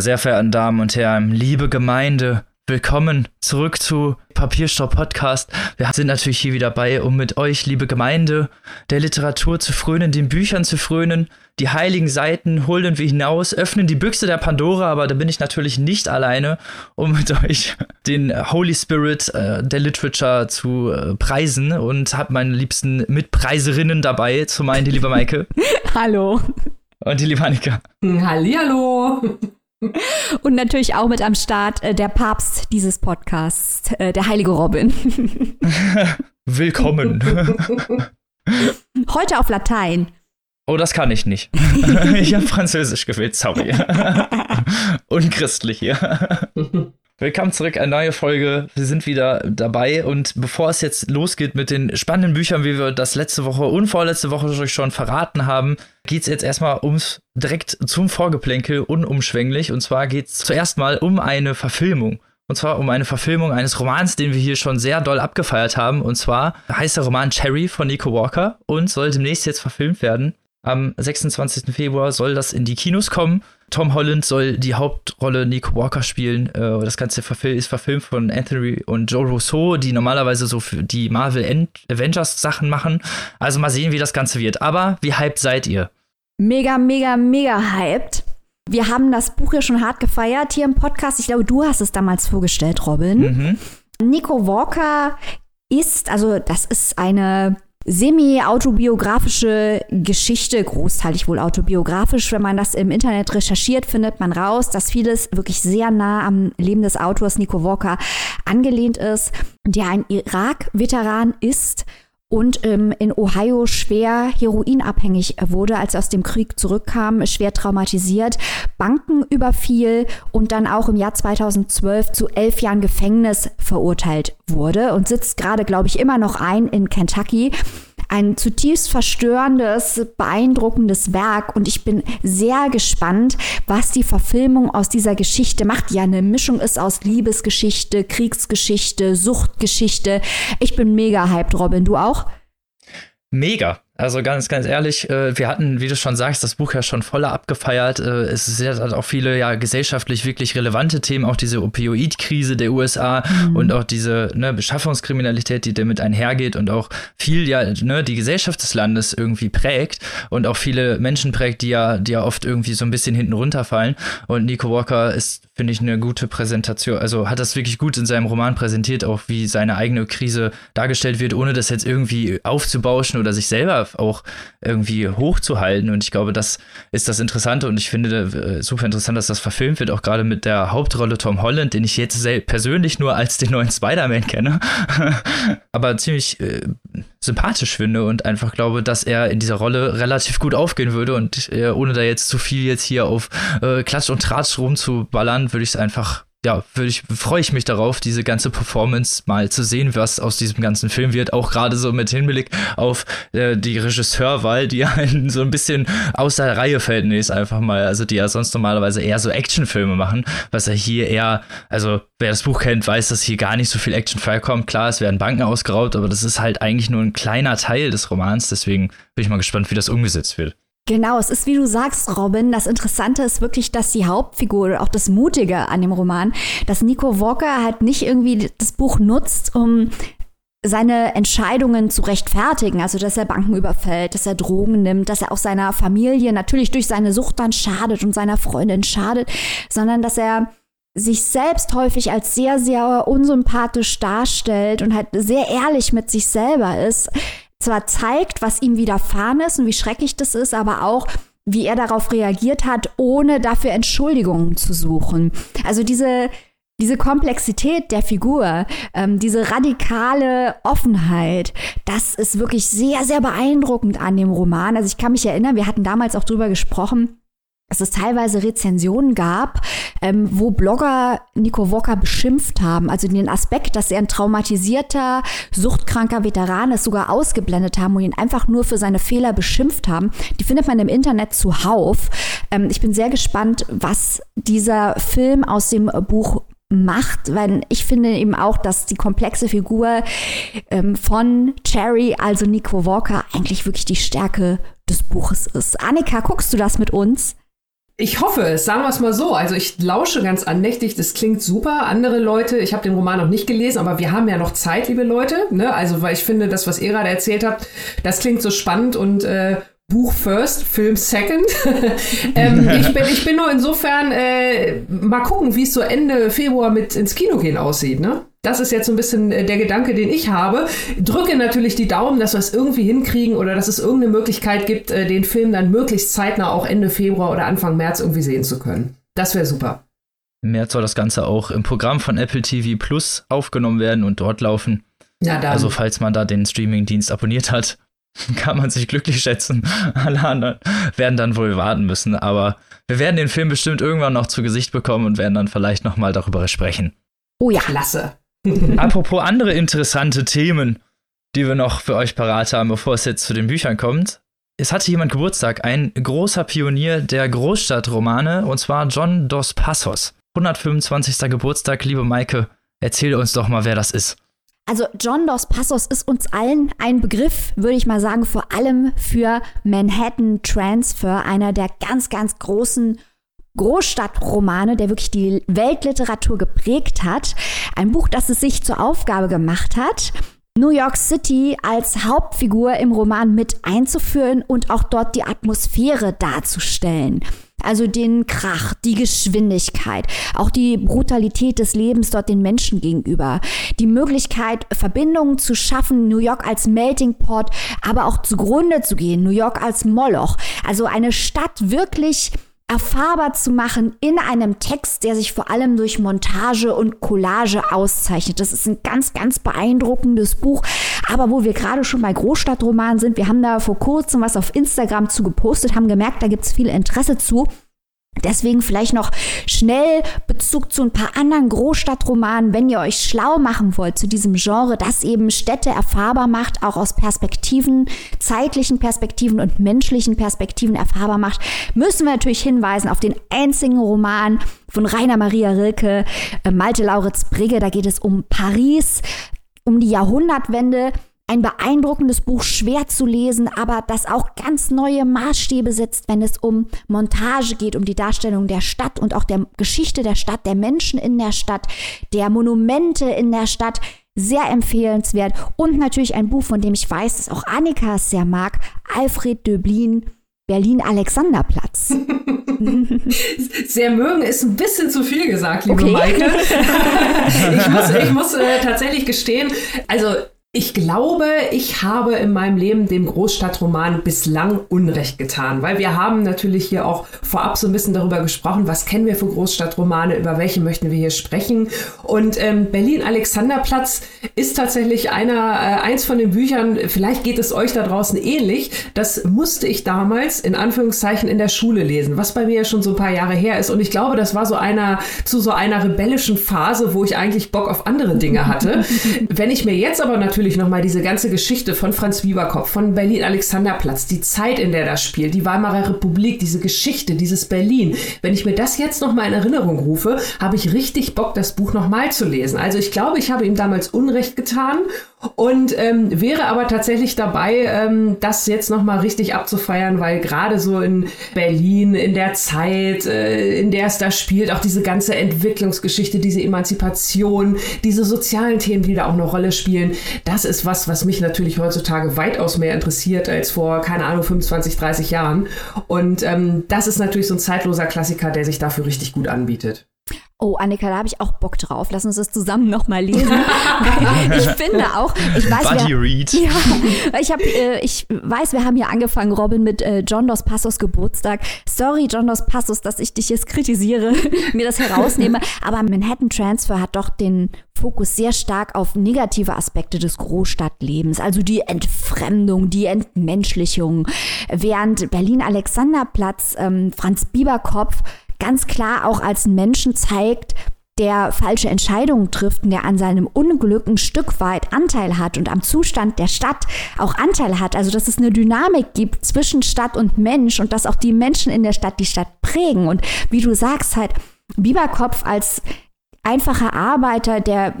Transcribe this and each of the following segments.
Meine sehr verehrten Damen und Herren, liebe Gemeinde, willkommen zurück zu Papierstopp Podcast. Wir sind natürlich hier wieder dabei, um mit euch, liebe Gemeinde, der Literatur zu frönen, den Büchern zu frönen. Die heiligen Seiten holen wir hinaus, öffnen die Büchse der Pandora, aber da bin ich natürlich nicht alleine, um mit euch den Holy Spirit äh, der Literature zu äh, preisen und habe meine liebsten Mitpreiserinnen dabei, zum einen die liebe Maike. Hallo. Und die liebe Annika. Hallihallo. Und natürlich auch mit am Start äh, der Papst dieses Podcasts, äh, der heilige Robin. Willkommen. Heute auf Latein. Oh, das kann ich nicht. ich habe Französisch gewählt, sorry. Unchristlich hier. Willkommen zurück, eine neue Folge. Wir sind wieder dabei und bevor es jetzt losgeht mit den spannenden Büchern, wie wir das letzte Woche und vorletzte Woche schon verraten haben, geht es jetzt erstmal ums direkt zum Vorgeplänkel unumschwänglich. Und zwar geht es zuerst mal um eine Verfilmung. Und zwar um eine Verfilmung eines Romans, den wir hier schon sehr doll abgefeiert haben. Und zwar heißt der Roman Cherry von Nico Walker und soll demnächst jetzt verfilmt werden. Am 26. Februar soll das in die Kinos kommen. Tom Holland soll die Hauptrolle Nico Walker spielen. Äh, das Ganze ist verfilmt von Anthony und Joe Rousseau, die normalerweise so für die Marvel Avengers Sachen machen. Also mal sehen, wie das Ganze wird. Aber wie hyped seid ihr? Mega, mega, mega hyped. Wir haben das Buch ja schon hart gefeiert hier im Podcast. Ich glaube, du hast es damals vorgestellt, Robin. Mhm. Nico Walker ist, also das ist eine semi-autobiografische Geschichte, großteilig wohl autobiografisch. Wenn man das im Internet recherchiert, findet man raus, dass vieles wirklich sehr nah am Leben des Autors Nico Walker angelehnt ist, der ein Irak-Veteran ist und ähm, in Ohio schwer heroinabhängig wurde, als er aus dem Krieg zurückkam, schwer traumatisiert, Banken überfiel und dann auch im Jahr 2012 zu elf Jahren Gefängnis verurteilt wurde und sitzt gerade, glaube ich, immer noch ein in Kentucky ein zutiefst verstörendes, beeindruckendes Werk und ich bin sehr gespannt, was die Verfilmung aus dieser Geschichte macht, ja eine Mischung ist aus Liebesgeschichte, Kriegsgeschichte, Suchtgeschichte. Ich bin mega hyped, Robin, du auch? Mega. Also ganz, ganz ehrlich, äh, wir hatten, wie du schon sagst, das Buch ja schon voller abgefeiert. Äh, es ja auch viele ja gesellschaftlich wirklich relevante Themen, auch diese Opioidkrise der USA mhm. und auch diese ne, Beschaffungskriminalität, die damit einhergeht und auch viel ja ne, die Gesellschaft des Landes irgendwie prägt und auch viele Menschen prägt, die ja, die ja oft irgendwie so ein bisschen hinten runterfallen. Und Nico Walker ist, finde ich, eine gute Präsentation, also hat das wirklich gut in seinem Roman präsentiert, auch wie seine eigene Krise dargestellt wird, ohne das jetzt irgendwie aufzubauschen oder sich selber auch irgendwie hochzuhalten. Und ich glaube, das ist das Interessante und ich finde äh, super interessant, dass das verfilmt wird, auch gerade mit der Hauptrolle Tom Holland, den ich jetzt persönlich nur als den neuen Spider-Man kenne, aber ziemlich äh, sympathisch finde und einfach glaube, dass er in dieser Rolle relativ gut aufgehen würde und äh, ohne da jetzt zu viel jetzt hier auf äh, Klatsch und Tratsch rumzuballern, würde ich es einfach ja, ich, freue ich mich darauf, diese ganze Performance mal zu sehen, was aus diesem ganzen Film wird. Auch gerade so mit Hinblick auf äh, die Regisseurwahl, die ja so ein bisschen aus der Reihe fällt, nee, ist einfach mal. Also, die ja sonst normalerweise eher so Actionfilme machen, was er hier eher, also, wer das Buch kennt, weiß, dass hier gar nicht so viel Action vorkommt. Klar, es werden Banken ausgeraubt, aber das ist halt eigentlich nur ein kleiner Teil des Romans. Deswegen bin ich mal gespannt, wie das umgesetzt wird. Genau, es ist wie du sagst, Robin. Das Interessante ist wirklich, dass die Hauptfigur, auch das Mutige an dem Roman, dass Nico Walker halt nicht irgendwie das Buch nutzt, um seine Entscheidungen zu rechtfertigen, also dass er Banken überfällt, dass er Drogen nimmt, dass er auch seiner Familie natürlich durch seine Sucht dann schadet und seiner Freundin schadet, sondern dass er sich selbst häufig als sehr, sehr unsympathisch darstellt und halt sehr ehrlich mit sich selber ist zwar zeigt, was ihm widerfahren ist und wie schrecklich das ist, aber auch, wie er darauf reagiert hat, ohne dafür Entschuldigungen zu suchen. Also diese, diese Komplexität der Figur, ähm, diese radikale Offenheit, das ist wirklich sehr, sehr beeindruckend an dem Roman. Also ich kann mich erinnern, wir hatten damals auch drüber gesprochen, dass es teilweise Rezensionen gab, ähm, wo Blogger Nico Walker beschimpft haben. Also den Aspekt, dass er ein traumatisierter, suchtkranker Veteran ist, sogar ausgeblendet haben und ihn einfach nur für seine Fehler beschimpft haben. Die findet man im Internet zuhauf. Ähm, ich bin sehr gespannt, was dieser Film aus dem Buch macht, weil ich finde eben auch, dass die komplexe Figur ähm, von Cherry, also Nico Walker, eigentlich wirklich die Stärke des Buches ist. Annika, guckst du das mit uns? Ich hoffe es, sagen wir es mal so. Also ich lausche ganz andächtig, das klingt super. Andere Leute, ich habe den Roman noch nicht gelesen, aber wir haben ja noch Zeit, liebe Leute. Ne? Also weil ich finde, das, was ihr gerade erzählt habt, das klingt so spannend und äh, Buch first, Film second. ähm, ich, bin, ich bin nur insofern äh, mal gucken, wie es so Ende Februar mit ins Kino gehen aussieht. Ne? Das ist jetzt so ein bisschen äh, der Gedanke, den ich habe. Drücke natürlich die Daumen, dass wir es irgendwie hinkriegen oder dass es irgendeine Möglichkeit gibt, äh, den Film dann möglichst zeitnah auch Ende Februar oder Anfang März irgendwie sehen zu können. Das wäre super. Im März soll das Ganze auch im Programm von Apple TV Plus aufgenommen werden und dort laufen. Ja, dann. Also falls man da den Streamingdienst abonniert hat, kann man sich glücklich schätzen. Alle anderen werden dann wohl warten müssen, aber wir werden den Film bestimmt irgendwann noch zu Gesicht bekommen und werden dann vielleicht noch mal darüber sprechen. Oh ja, klasse. Apropos andere interessante Themen, die wir noch für euch parat haben, bevor es jetzt zu den Büchern kommt. Es hatte jemand Geburtstag, ein großer Pionier der Großstadtromane, und zwar John Dos Passos. 125. Geburtstag, liebe Maike, erzähl uns doch mal, wer das ist. Also John Dos Passos ist uns allen ein Begriff, würde ich mal sagen, vor allem für Manhattan Transfer, einer der ganz, ganz großen Großstadtromane, der wirklich die Weltliteratur geprägt hat. Ein Buch, das es sich zur Aufgabe gemacht hat, New York City als Hauptfigur im Roman mit einzuführen und auch dort die Atmosphäre darzustellen. Also den Krach, die Geschwindigkeit, auch die Brutalität des Lebens dort den Menschen gegenüber, die Möglichkeit, Verbindungen zu schaffen, New York als Melting Pot, aber auch zugrunde zu gehen, New York als Moloch. Also eine Stadt wirklich erfahrbar zu machen in einem Text, der sich vor allem durch Montage und Collage auszeichnet. Das ist ein ganz, ganz beeindruckendes Buch. Aber wo wir gerade schon bei Großstadtromanen sind, wir haben da vor kurzem was auf Instagram zu gepostet, haben gemerkt, da gibt es viel Interesse zu. Deswegen vielleicht noch schnell Bezug zu ein paar anderen Großstadtromanen, wenn ihr euch schlau machen wollt zu diesem Genre, das eben Städte erfahrbar macht, auch aus Perspektiven, zeitlichen Perspektiven und menschlichen Perspektiven erfahrbar macht, müssen wir natürlich hinweisen auf den einzigen Roman von Rainer Maria Rilke, äh, Malte Lauritz Brigge. Da geht es um Paris, um die Jahrhundertwende ein beeindruckendes Buch, schwer zu lesen, aber das auch ganz neue Maßstäbe setzt, wenn es um Montage geht, um die Darstellung der Stadt und auch der Geschichte der Stadt, der Menschen in der Stadt, der Monumente in der Stadt. Sehr empfehlenswert. Und natürlich ein Buch, von dem ich weiß, dass auch Annika es sehr mag, Alfred Döblin. Berlin-Alexanderplatz. Sehr mögen ist ein bisschen zu viel gesagt, liebe okay. Maike. ich muss, ich muss äh, tatsächlich gestehen, also ich glaube, ich habe in meinem Leben dem Großstadtroman bislang Unrecht getan, weil wir haben natürlich hier auch vorab so ein bisschen darüber gesprochen, was kennen wir für Großstadtromane, über welche möchten wir hier sprechen. Und ähm, Berlin-Alexanderplatz ist tatsächlich einer, äh, eins von den Büchern, vielleicht geht es euch da draußen ähnlich, das musste ich damals in Anführungszeichen in der Schule lesen, was bei mir ja schon so ein paar Jahre her ist. Und ich glaube, das war so einer, zu so einer rebellischen Phase, wo ich eigentlich Bock auf andere Dinge hatte. Wenn ich mir jetzt aber natürlich natürlich nochmal diese ganze Geschichte von Franz Wieberkopf, von Berlin-Alexanderplatz, die Zeit, in der das spielt, die Weimarer Republik, diese Geschichte, dieses Berlin. Wenn ich mir das jetzt nochmal in Erinnerung rufe, habe ich richtig Bock, das Buch nochmal zu lesen. Also ich glaube, ich habe ihm damals Unrecht getan und ähm, wäre aber tatsächlich dabei, ähm, das jetzt nochmal richtig abzufeiern, weil gerade so in Berlin, in der Zeit, äh, in der es da spielt, auch diese ganze Entwicklungsgeschichte, diese Emanzipation, diese sozialen Themen, die da auch eine Rolle spielen, das ist was, was mich natürlich heutzutage weitaus mehr interessiert als vor, keine Ahnung, 25, 30 Jahren. Und ähm, das ist natürlich so ein zeitloser Klassiker, der sich dafür richtig gut anbietet. Oh, Annika, da habe ich auch Bock drauf. Lass uns das zusammen nochmal lesen. ich finde auch, ich weiß, Buddy wir, Read. Ja, ich, hab, äh, ich weiß, wir haben hier angefangen, Robin, mit äh, John Dos Passos Geburtstag. Sorry, John Dos Passos, dass ich dich jetzt kritisiere, mir das herausnehme. Aber Manhattan Transfer hat doch den Fokus sehr stark auf negative Aspekte des Großstadtlebens, also die Entfremdung, die Entmenschlichung. Während Berlin-Alexanderplatz ähm, Franz Bieberkopf ganz klar auch als Menschen zeigt, der falsche Entscheidungen trifft und der an seinem Unglück ein Stück weit Anteil hat und am Zustand der Stadt auch Anteil hat. Also dass es eine Dynamik gibt zwischen Stadt und Mensch und dass auch die Menschen in der Stadt die Stadt prägen. Und wie du sagst, halt Biberkopf als einfacher Arbeiter, der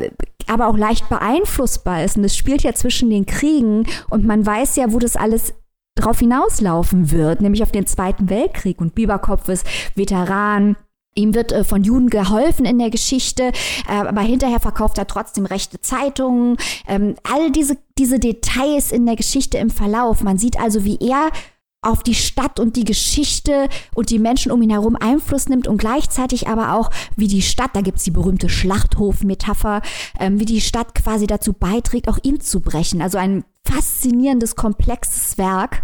aber auch leicht beeinflussbar ist. Und es spielt ja zwischen den Kriegen und man weiß ja, wo das alles drauf hinauslaufen wird, nämlich auf den Zweiten Weltkrieg. Und Bieberkopf ist Veteran, Ihm wird äh, von Juden geholfen in der Geschichte, äh, aber hinterher verkauft er trotzdem rechte Zeitungen. Ähm, all diese, diese Details in der Geschichte im Verlauf. Man sieht also, wie er auf die Stadt und die Geschichte und die Menschen um ihn herum Einfluss nimmt und gleichzeitig aber auch, wie die Stadt, da gibt's die berühmte Schlachthof-Metapher, ähm, wie die Stadt quasi dazu beiträgt, auch ihn zu brechen. Also ein faszinierendes, komplexes Werk,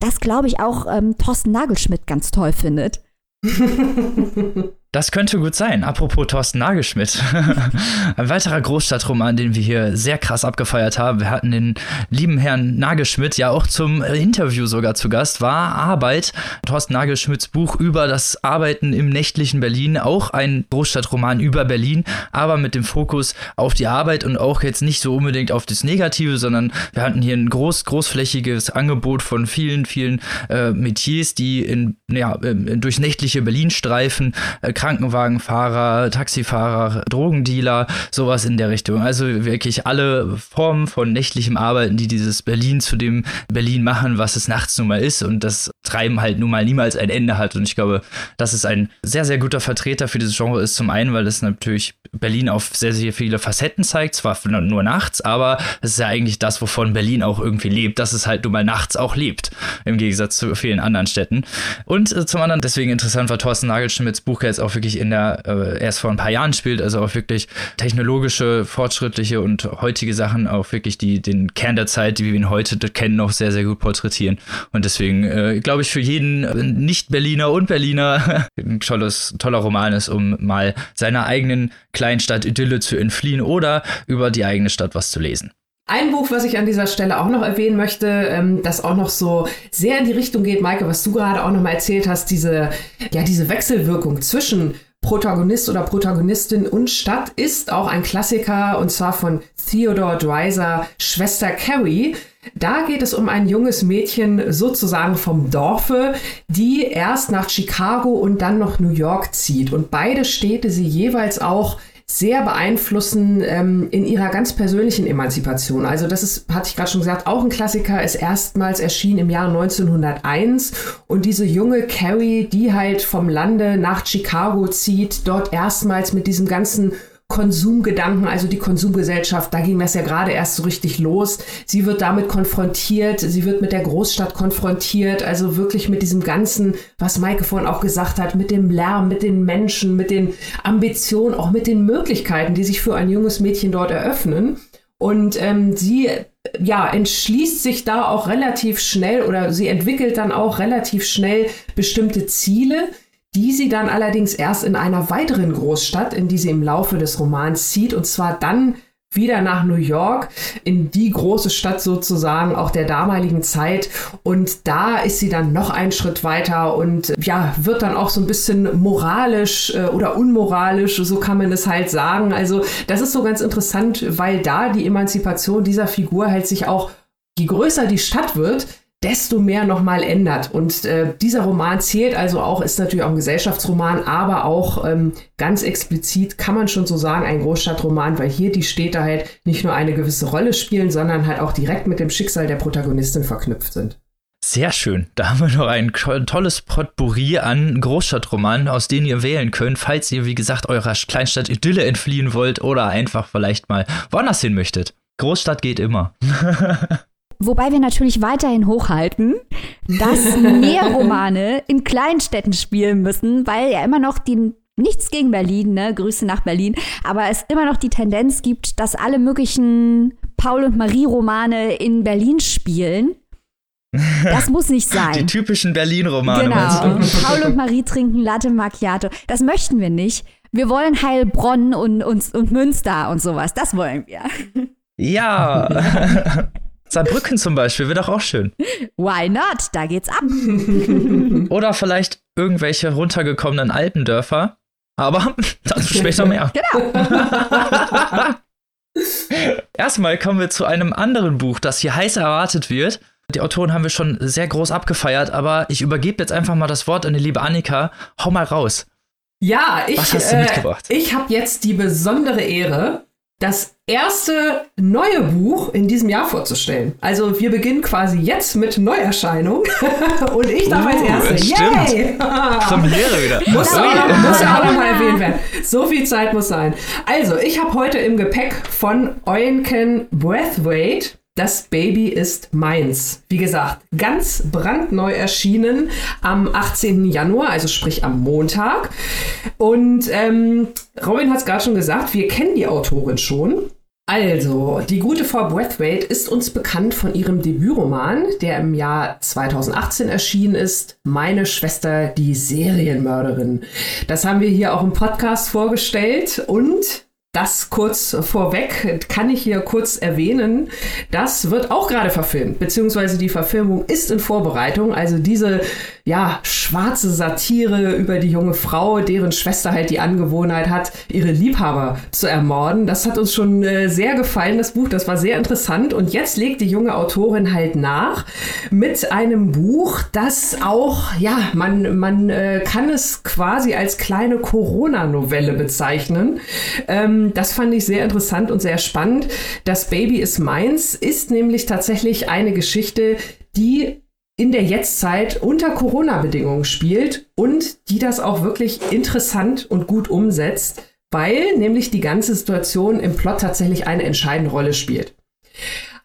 das, glaube ich, auch ähm, Thorsten Nagelschmidt ganz toll findet. Das könnte gut sein. Apropos Thorsten Nagelschmidt. Ein weiterer Großstadtroman, den wir hier sehr krass abgefeiert haben. Wir hatten den lieben Herrn Nagelschmidt ja auch zum Interview sogar zu Gast, war Arbeit. Thorsten Nagelschmidts Buch über das Arbeiten im nächtlichen Berlin. Auch ein Großstadtroman über Berlin, aber mit dem Fokus auf die Arbeit und auch jetzt nicht so unbedingt auf das Negative, sondern wir hatten hier ein groß, großflächiges Angebot von vielen, vielen äh, Metiers, die in, ja, durch nächtliche Berlin streifen. Äh, Krankenwagenfahrer, Taxifahrer, Drogendealer, sowas in der Richtung. Also wirklich alle Formen von nächtlichem Arbeiten, die dieses Berlin zu dem Berlin machen, was es nachts nun mal ist und das Treiben halt nun mal niemals ein Ende hat. Und ich glaube, dass es ein sehr, sehr guter Vertreter für dieses Genre ist. Zum einen, weil es natürlich Berlin auf sehr, sehr viele Facetten zeigt, zwar nur nachts, aber es ist ja eigentlich das, wovon Berlin auch irgendwie lebt, dass es halt nun mal nachts auch lebt, im Gegensatz zu vielen anderen Städten. Und äh, zum anderen, deswegen interessant war Thorsten Nagelschmidts Buch jetzt auch auch wirklich in der, äh, erst vor ein paar Jahren spielt, also auch wirklich technologische, fortschrittliche und heutige Sachen auch wirklich die, den Kern der Zeit, die wir ihn heute kennen, noch sehr, sehr gut porträtieren. Und deswegen, äh, glaube ich, für jeden äh, Nicht-Berliner und Berliner ein tolles, toller Roman ist, um mal seiner eigenen Kleinstadt Idylle zu entfliehen oder über die eigene Stadt was zu lesen. Ein Buch, was ich an dieser Stelle auch noch erwähnen möchte, ähm, das auch noch so sehr in die Richtung geht, Maike, was du gerade auch noch mal erzählt hast, diese, ja, diese Wechselwirkung zwischen Protagonist oder Protagonistin und Stadt ist auch ein Klassiker und zwar von Theodore Dreiser Schwester Carrie. Da geht es um ein junges Mädchen sozusagen vom Dorfe, die erst nach Chicago und dann noch New York zieht. Und beide Städte sie jeweils auch sehr beeinflussen ähm, in ihrer ganz persönlichen Emanzipation. Also das ist, hatte ich gerade schon gesagt, auch ein Klassiker, ist erstmals erschienen im Jahr 1901 und diese junge Carrie, die halt vom Lande nach Chicago zieht, dort erstmals mit diesem ganzen Konsumgedanken, also die Konsumgesellschaft, da ging das ja gerade erst so richtig los. Sie wird damit konfrontiert, sie wird mit der Großstadt konfrontiert, also wirklich mit diesem ganzen, was Maike vorhin auch gesagt hat, mit dem Lärm, mit den Menschen, mit den Ambitionen, auch mit den Möglichkeiten, die sich für ein junges Mädchen dort eröffnen. Und ähm, sie ja, entschließt sich da auch relativ schnell oder sie entwickelt dann auch relativ schnell bestimmte Ziele, die sie dann allerdings erst in einer weiteren Großstadt, in die sie im Laufe des Romans zieht, und zwar dann wieder nach New York, in die große Stadt sozusagen auch der damaligen Zeit. Und da ist sie dann noch einen Schritt weiter und ja, wird dann auch so ein bisschen moralisch äh, oder unmoralisch, so kann man es halt sagen. Also das ist so ganz interessant, weil da die Emanzipation dieser Figur halt sich auch, je größer die Stadt wird, desto mehr nochmal ändert. Und äh, dieser Roman zählt also auch, ist natürlich auch ein Gesellschaftsroman, aber auch ähm, ganz explizit kann man schon so sagen, ein Großstadtroman, weil hier die Städte halt nicht nur eine gewisse Rolle spielen, sondern halt auch direkt mit dem Schicksal der Protagonistin verknüpft sind. Sehr schön. Da haben wir noch ein tolles Potpourri an Großstadtromanen, aus denen ihr wählen könnt, falls ihr, wie gesagt, eurer Kleinstadt Idylle entfliehen wollt oder einfach vielleicht mal woanders hin möchtet. Großstadt geht immer. Wobei wir natürlich weiterhin hochhalten, dass mehr Romane in Kleinstädten spielen müssen, weil ja immer noch die nichts gegen Berlin, ne? Grüße nach Berlin, aber es immer noch die Tendenz gibt, dass alle möglichen Paul und Marie Romane in Berlin spielen. Das muss nicht sein. Die typischen Berlin-Romane. Genau. Paul und Marie trinken Latte Macchiato. Das möchten wir nicht. Wir wollen Heilbronn und, und, und Münster und sowas. Das wollen wir. Ja. Saarbrücken zum Beispiel wäre doch auch schön. Why not? Da geht's ab. Oder vielleicht irgendwelche runtergekommenen Alpendörfer. Aber dazu später mehr. Genau. Erstmal kommen wir zu einem anderen Buch, das hier heiß erwartet wird. Die Autoren haben wir schon sehr groß abgefeiert, aber ich übergebe jetzt einfach mal das Wort an die liebe Annika. Hau mal raus. Ja, ich, Was hast du äh, mitgebracht? ich habe jetzt die besondere Ehre, das erste neue Buch in diesem Jahr vorzustellen. Also wir beginnen quasi jetzt mit Neuerscheinung und ich darf uh, als Erste. Yay! Premiere wieder. muss, auch, muss ja auch noch mal erwähnt werden. So viel Zeit muss sein. Also ich habe heute im Gepäck von Euenken Breathwaite das Baby ist meins. Wie gesagt, ganz brandneu erschienen am 18. Januar, also sprich am Montag. Und ähm, Robin hat es gerade schon gesagt, wir kennen die Autorin schon. Also, die gute Frau Breathwaite ist uns bekannt von ihrem Debütroman, der im Jahr 2018 erschienen ist, Meine Schwester, die Serienmörderin. Das haben wir hier auch im Podcast vorgestellt und das kurz vorweg kann ich hier kurz erwähnen. Das wird auch gerade verfilmt, beziehungsweise die Verfilmung ist in Vorbereitung. Also diese ja, schwarze Satire über die junge Frau, deren Schwester halt die Angewohnheit hat, ihre Liebhaber zu ermorden. Das hat uns schon äh, sehr gefallen, das Buch. Das war sehr interessant. Und jetzt legt die junge Autorin halt nach mit einem Buch, das auch, ja, man, man äh, kann es quasi als kleine Corona-Novelle bezeichnen. Ähm, das fand ich sehr interessant und sehr spannend. Das Baby ist meins ist nämlich tatsächlich eine Geschichte, die in der Jetztzeit unter Corona-Bedingungen spielt und die das auch wirklich interessant und gut umsetzt, weil nämlich die ganze Situation im Plot tatsächlich eine entscheidende Rolle spielt.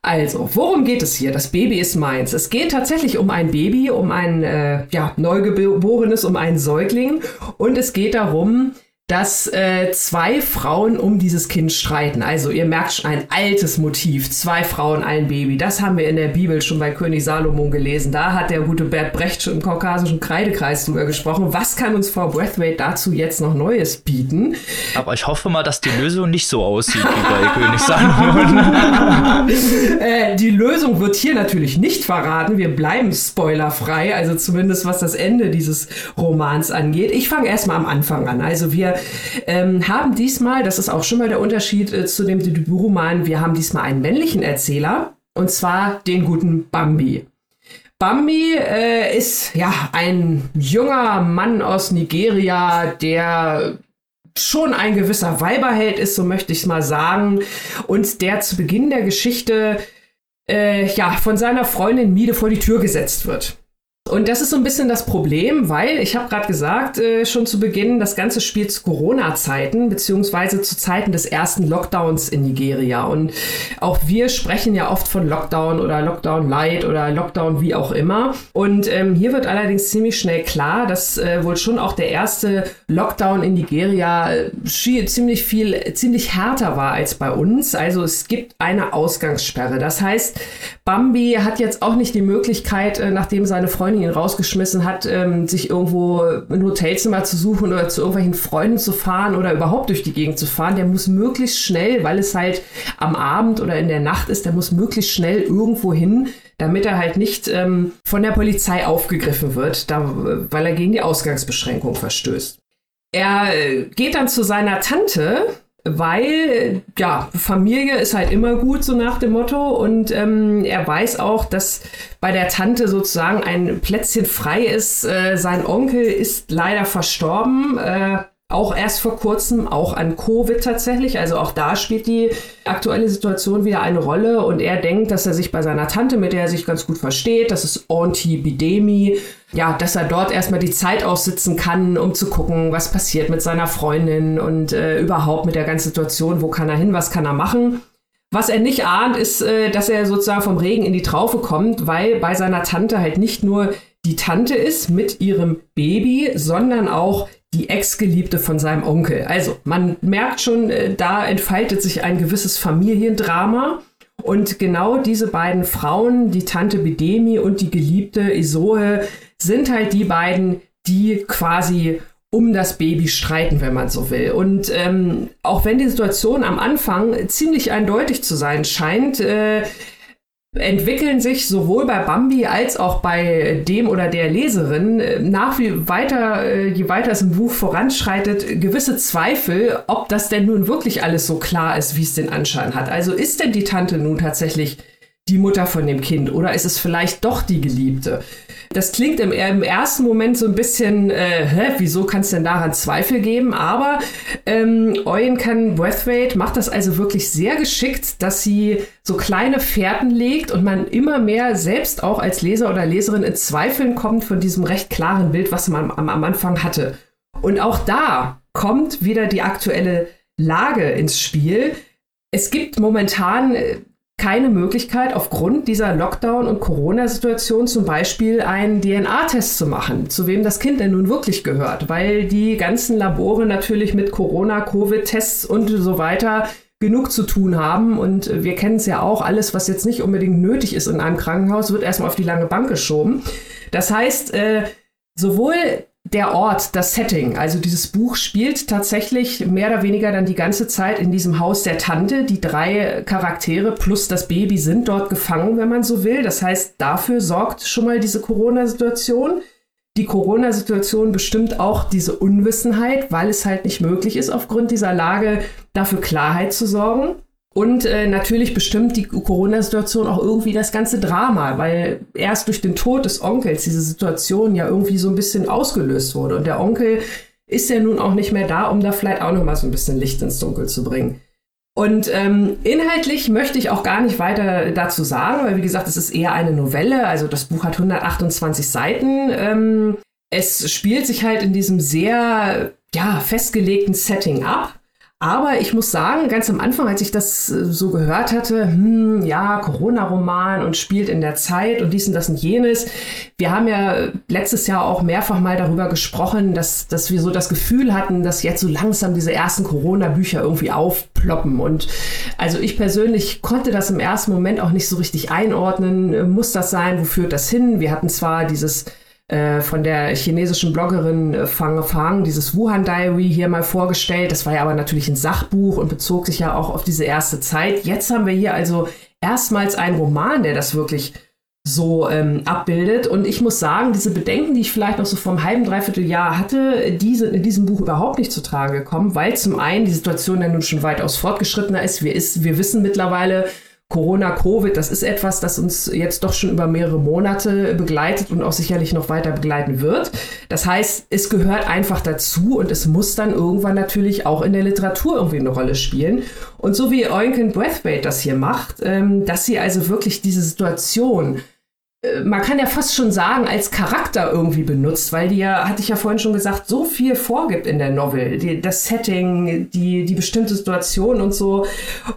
Also, worum geht es hier? Das Baby ist meins. Es geht tatsächlich um ein Baby, um ein äh, ja, Neugeborenes, um einen Säugling. Und es geht darum, dass äh, zwei Frauen um dieses Kind streiten. Also ihr merkt schon ein altes Motiv. Zwei Frauen, ein Baby. Das haben wir in der Bibel schon bei König Salomon gelesen. Da hat der gute Bert Brecht schon im kaukasischen Kreidekreis drüber gesprochen. Was kann uns Frau Breathwaite dazu jetzt noch Neues bieten? Aber ich hoffe mal, dass die Lösung nicht so aussieht wie bei König Salomon. äh, die Lösung wird hier natürlich nicht verraten. Wir bleiben spoilerfrei, also zumindest was das Ende dieses Romans angeht. Ich fange erstmal am Anfang an. Also wir ähm, haben diesmal, das ist auch schon mal der Unterschied äh, zu dem Debütroman, wir haben diesmal einen männlichen Erzähler und zwar den guten Bambi. Bambi äh, ist ja ein junger Mann aus Nigeria, der schon ein gewisser Weiberheld ist, so möchte ich es mal sagen, und der zu Beginn der Geschichte äh, ja von seiner Freundin Miede vor die Tür gesetzt wird. Und das ist so ein bisschen das Problem, weil ich habe gerade gesagt, äh, schon zu Beginn, das Ganze spielt zu Corona-Zeiten, beziehungsweise zu Zeiten des ersten Lockdowns in Nigeria. Und auch wir sprechen ja oft von Lockdown oder Lockdown Light oder Lockdown wie auch immer. Und ähm, hier wird allerdings ziemlich schnell klar, dass äh, wohl schon auch der erste Lockdown in Nigeria äh, ziemlich viel, ziemlich härter war als bei uns. Also es gibt eine Ausgangssperre. Das heißt, Bambi hat jetzt auch nicht die Möglichkeit, äh, nachdem seine Freundin Freundin ihn rausgeschmissen hat, ähm, sich irgendwo ein Hotelzimmer zu suchen oder zu irgendwelchen Freunden zu fahren oder überhaupt durch die Gegend zu fahren, der muss möglichst schnell, weil es halt am Abend oder in der Nacht ist, der muss möglichst schnell irgendwo hin, damit er halt nicht ähm, von der Polizei aufgegriffen wird, da, weil er gegen die Ausgangsbeschränkung verstößt. Er äh, geht dann zu seiner Tante, weil ja, Familie ist halt immer gut, so nach dem Motto. Und ähm, er weiß auch, dass bei der Tante sozusagen ein Plätzchen frei ist. Äh, sein Onkel ist leider verstorben. Äh, auch erst vor kurzem, auch an Covid tatsächlich. Also auch da spielt die aktuelle Situation wieder eine Rolle. Und er denkt, dass er sich bei seiner Tante, mit der er sich ganz gut versteht, das ist Auntie Bidemi, ja, dass er dort erstmal die Zeit aussitzen kann, um zu gucken, was passiert mit seiner Freundin und äh, überhaupt mit der ganzen Situation, wo kann er hin, was kann er machen. Was er nicht ahnt, ist, äh, dass er sozusagen vom Regen in die Traufe kommt, weil bei seiner Tante halt nicht nur die Tante ist mit ihrem Baby, sondern auch die Ex-Geliebte von seinem Onkel. Also man merkt schon, äh, da entfaltet sich ein gewisses Familiendrama. Und genau diese beiden Frauen, die Tante Bidemi und die Geliebte Isohe, sind halt die beiden, die quasi um das Baby streiten, wenn man so will. Und ähm, auch wenn die Situation am Anfang ziemlich eindeutig zu sein scheint, äh, entwickeln sich sowohl bei Bambi als auch bei dem oder der Leserin nach wie weiter, äh, je weiter es im Buch voranschreitet, gewisse Zweifel, ob das denn nun wirklich alles so klar ist, wie es den Anschein hat. Also ist denn die Tante nun tatsächlich die Mutter von dem Kind oder ist es vielleicht doch die Geliebte? Das klingt im, im ersten Moment so ein bisschen, äh, hä, wieso kann es denn daran Zweifel geben? Aber ähm, Eugen Brathwaite macht das also wirklich sehr geschickt, dass sie so kleine Fährten legt und man immer mehr selbst auch als Leser oder Leserin in Zweifeln kommt von diesem recht klaren Bild, was man am, am Anfang hatte. Und auch da kommt wieder die aktuelle Lage ins Spiel. Es gibt momentan äh, keine Möglichkeit, aufgrund dieser Lockdown- und Corona-Situation zum Beispiel einen DNA-Test zu machen, zu wem das Kind denn nun wirklich gehört, weil die ganzen Labore natürlich mit Corona, Covid-Tests und so weiter genug zu tun haben. Und wir kennen es ja auch, alles, was jetzt nicht unbedingt nötig ist in einem Krankenhaus, wird erstmal auf die lange Bank geschoben. Das heißt, äh, sowohl der Ort, das Setting. Also dieses Buch spielt tatsächlich mehr oder weniger dann die ganze Zeit in diesem Haus der Tante. Die drei Charaktere plus das Baby sind dort gefangen, wenn man so will. Das heißt, dafür sorgt schon mal diese Corona-Situation. Die Corona-Situation bestimmt auch diese Unwissenheit, weil es halt nicht möglich ist, aufgrund dieser Lage dafür Klarheit zu sorgen. Und äh, natürlich bestimmt die Corona-Situation auch irgendwie das ganze Drama, weil erst durch den Tod des Onkels diese Situation ja irgendwie so ein bisschen ausgelöst wurde. Und der Onkel ist ja nun auch nicht mehr da, um da vielleicht auch noch mal so ein bisschen Licht ins Dunkel zu bringen. Und ähm, inhaltlich möchte ich auch gar nicht weiter dazu sagen, weil wie gesagt, es ist eher eine Novelle. Also das Buch hat 128 Seiten. Ähm, es spielt sich halt in diesem sehr ja, festgelegten Setting ab. Aber ich muss sagen, ganz am Anfang, als ich das äh, so gehört hatte, hm, ja, Corona-Roman und spielt in der Zeit und dies und das und jenes. Wir haben ja letztes Jahr auch mehrfach mal darüber gesprochen, dass, dass wir so das Gefühl hatten, dass jetzt so langsam diese ersten Corona-Bücher irgendwie aufploppen. Und also ich persönlich konnte das im ersten Moment auch nicht so richtig einordnen. Muss das sein? Wo führt das hin? Wir hatten zwar dieses äh, von der chinesischen Bloggerin äh, Fang Fang, dieses Wuhan Diary hier mal vorgestellt. Das war ja aber natürlich ein Sachbuch und bezog sich ja auch auf diese erste Zeit. Jetzt haben wir hier also erstmals einen Roman, der das wirklich so ähm, abbildet. Und ich muss sagen, diese Bedenken, die ich vielleicht noch so vom halben, dreiviertel Jahr hatte, die sind in diesem Buch überhaupt nicht zu tragen gekommen, weil zum einen die Situation ja nun schon weitaus fortgeschrittener ist. Wir, ist, wir wissen mittlerweile, Corona, Covid, das ist etwas, das uns jetzt doch schon über mehrere Monate begleitet und auch sicherlich noch weiter begleiten wird. Das heißt, es gehört einfach dazu und es muss dann irgendwann natürlich auch in der Literatur irgendwie eine Rolle spielen. Und so wie Oinken Brathwaite das hier macht, ähm, dass sie also wirklich diese Situation man kann ja fast schon sagen, als Charakter irgendwie benutzt, weil die ja, hatte ich ja vorhin schon gesagt, so viel vorgibt in der Novel. Die, das Setting, die, die bestimmte Situation und so.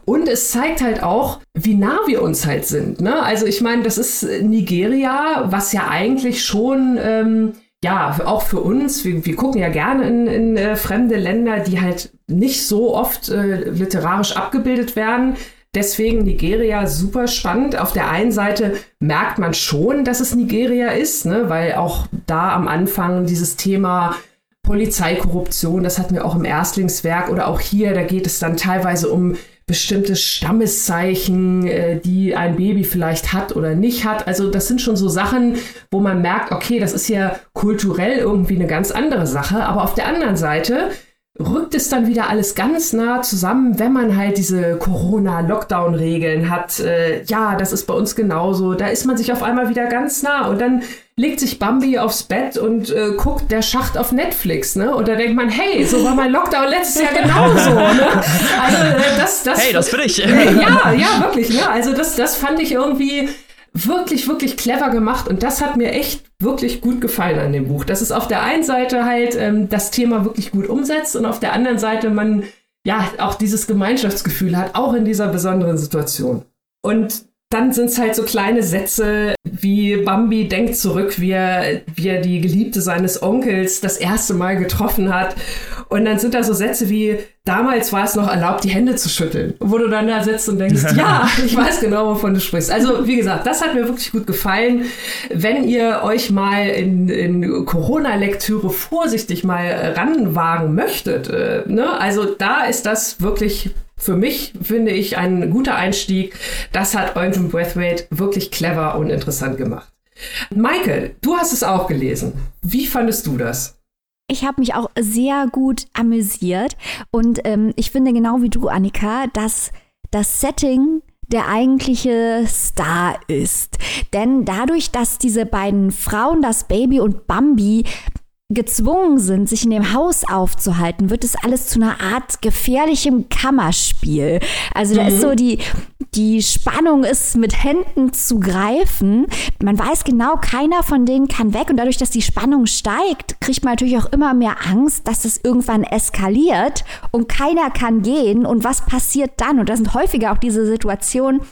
Und es zeigt halt auch, wie nah wir uns halt sind. Ne? Also ich meine, das ist Nigeria, was ja eigentlich schon... Ähm, ja, auch für uns, wir, wir gucken ja gerne in, in äh, fremde Länder, die halt nicht so oft äh, literarisch abgebildet werden. Deswegen Nigeria super spannend. Auf der einen Seite merkt man schon, dass es Nigeria ist, ne? weil auch da am Anfang dieses Thema Polizeikorruption, das hatten wir auch im Erstlingswerk oder auch hier, da geht es dann teilweise um bestimmte Stammeszeichen, äh, die ein Baby vielleicht hat oder nicht hat. Also das sind schon so Sachen, wo man merkt, okay, das ist ja kulturell irgendwie eine ganz andere Sache. Aber auf der anderen Seite rückt es dann wieder alles ganz nah zusammen, wenn man halt diese Corona-Lockdown-Regeln hat. Äh, ja, das ist bei uns genauso. Da ist man sich auf einmal wieder ganz nah und dann legt sich Bambi aufs Bett und äh, guckt der Schacht auf Netflix, ne? Und da denkt man, hey, so war mein Lockdown letztes Jahr genauso, ne? Also äh, das, das. Hey, das will ich. ja, ja, wirklich, ne? Also das, das fand ich irgendwie wirklich, wirklich clever gemacht und das hat mir echt wirklich gut gefallen an dem Buch. Dass es auf der einen Seite halt ähm, das Thema wirklich gut umsetzt und auf der anderen Seite man ja auch dieses Gemeinschaftsgefühl hat, auch in dieser besonderen Situation. Und dann sind es halt so kleine Sätze, wie Bambi denkt zurück, wie er, wie er die Geliebte seines Onkels das erste Mal getroffen hat. Und dann sind da so Sätze wie, damals war es noch erlaubt, die Hände zu schütteln. Wo du dann da sitzt und denkst, ja, ich weiß genau, wovon du sprichst. Also, wie gesagt, das hat mir wirklich gut gefallen. Wenn ihr euch mal in, in Corona-Lektüre vorsichtig mal ranwagen möchtet, äh, ne? also da ist das wirklich für mich, finde ich, ein guter Einstieg. Das hat Eugene Brathwaite wirklich clever und interessant gemacht. Michael, du hast es auch gelesen. Wie fandest du das? Ich habe mich auch sehr gut amüsiert und ähm, ich finde genau wie du, Annika, dass das Setting der eigentliche Star ist. Denn dadurch, dass diese beiden Frauen, das Baby und Bambi, gezwungen sind, sich in dem Haus aufzuhalten, wird es alles zu einer Art gefährlichem Kammerspiel. Also da mhm. ist so die, die Spannung ist mit Händen zu greifen. Man weiß genau, keiner von denen kann weg. Und dadurch, dass die Spannung steigt, kriegt man natürlich auch immer mehr Angst, dass es irgendwann eskaliert und keiner kann gehen. Und was passiert dann? Und das sind häufiger auch diese Situationen,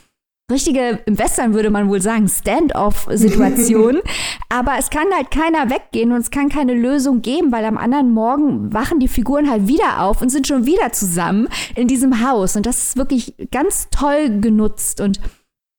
richtige, im Western würde man wohl sagen, Stand-off-Situation. Aber es kann halt keiner weggehen und es kann keine Lösung geben, weil am anderen Morgen wachen die Figuren halt wieder auf und sind schon wieder zusammen in diesem Haus. Und das ist wirklich ganz toll genutzt. Und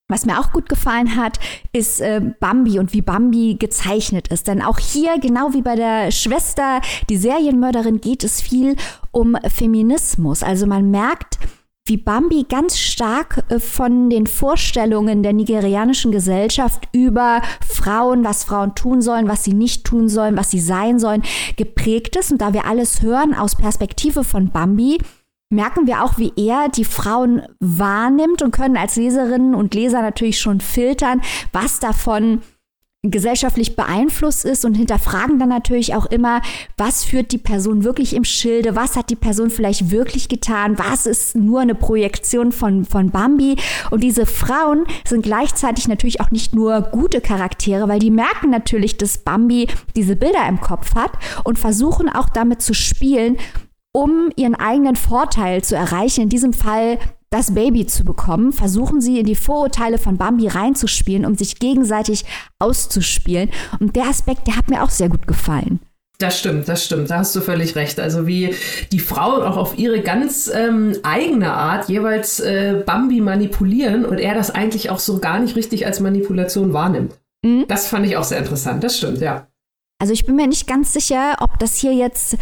was mir auch gut gefallen hat, ist äh, Bambi und wie Bambi gezeichnet ist. Denn auch hier, genau wie bei der Schwester, die Serienmörderin, geht es viel um Feminismus. Also man merkt, wie Bambi ganz stark äh, von den Vorstellungen der nigerianischen Gesellschaft über Frauen, was Frauen tun sollen, was sie nicht tun sollen, was sie sein sollen, geprägt ist. Und da wir alles hören aus Perspektive von Bambi, merken wir auch, wie er die Frauen wahrnimmt und können als Leserinnen und Leser natürlich schon filtern, was davon gesellschaftlich beeinflusst ist und hinterfragen dann natürlich auch immer, was führt die Person wirklich im Schilde, was hat die Person vielleicht wirklich getan, was ist nur eine Projektion von, von Bambi. Und diese Frauen sind gleichzeitig natürlich auch nicht nur gute Charaktere, weil die merken natürlich, dass Bambi diese Bilder im Kopf hat und versuchen auch damit zu spielen, um ihren eigenen Vorteil zu erreichen. In diesem Fall das Baby zu bekommen, versuchen sie in die Vorurteile von Bambi reinzuspielen, um sich gegenseitig auszuspielen. Und der Aspekt, der hat mir auch sehr gut gefallen. Das stimmt, das stimmt, da hast du völlig recht. Also wie die Frauen auch auf ihre ganz ähm, eigene Art jeweils äh, Bambi manipulieren und er das eigentlich auch so gar nicht richtig als Manipulation wahrnimmt. Mhm. Das fand ich auch sehr interessant, das stimmt, ja. Also ich bin mir nicht ganz sicher, ob das hier jetzt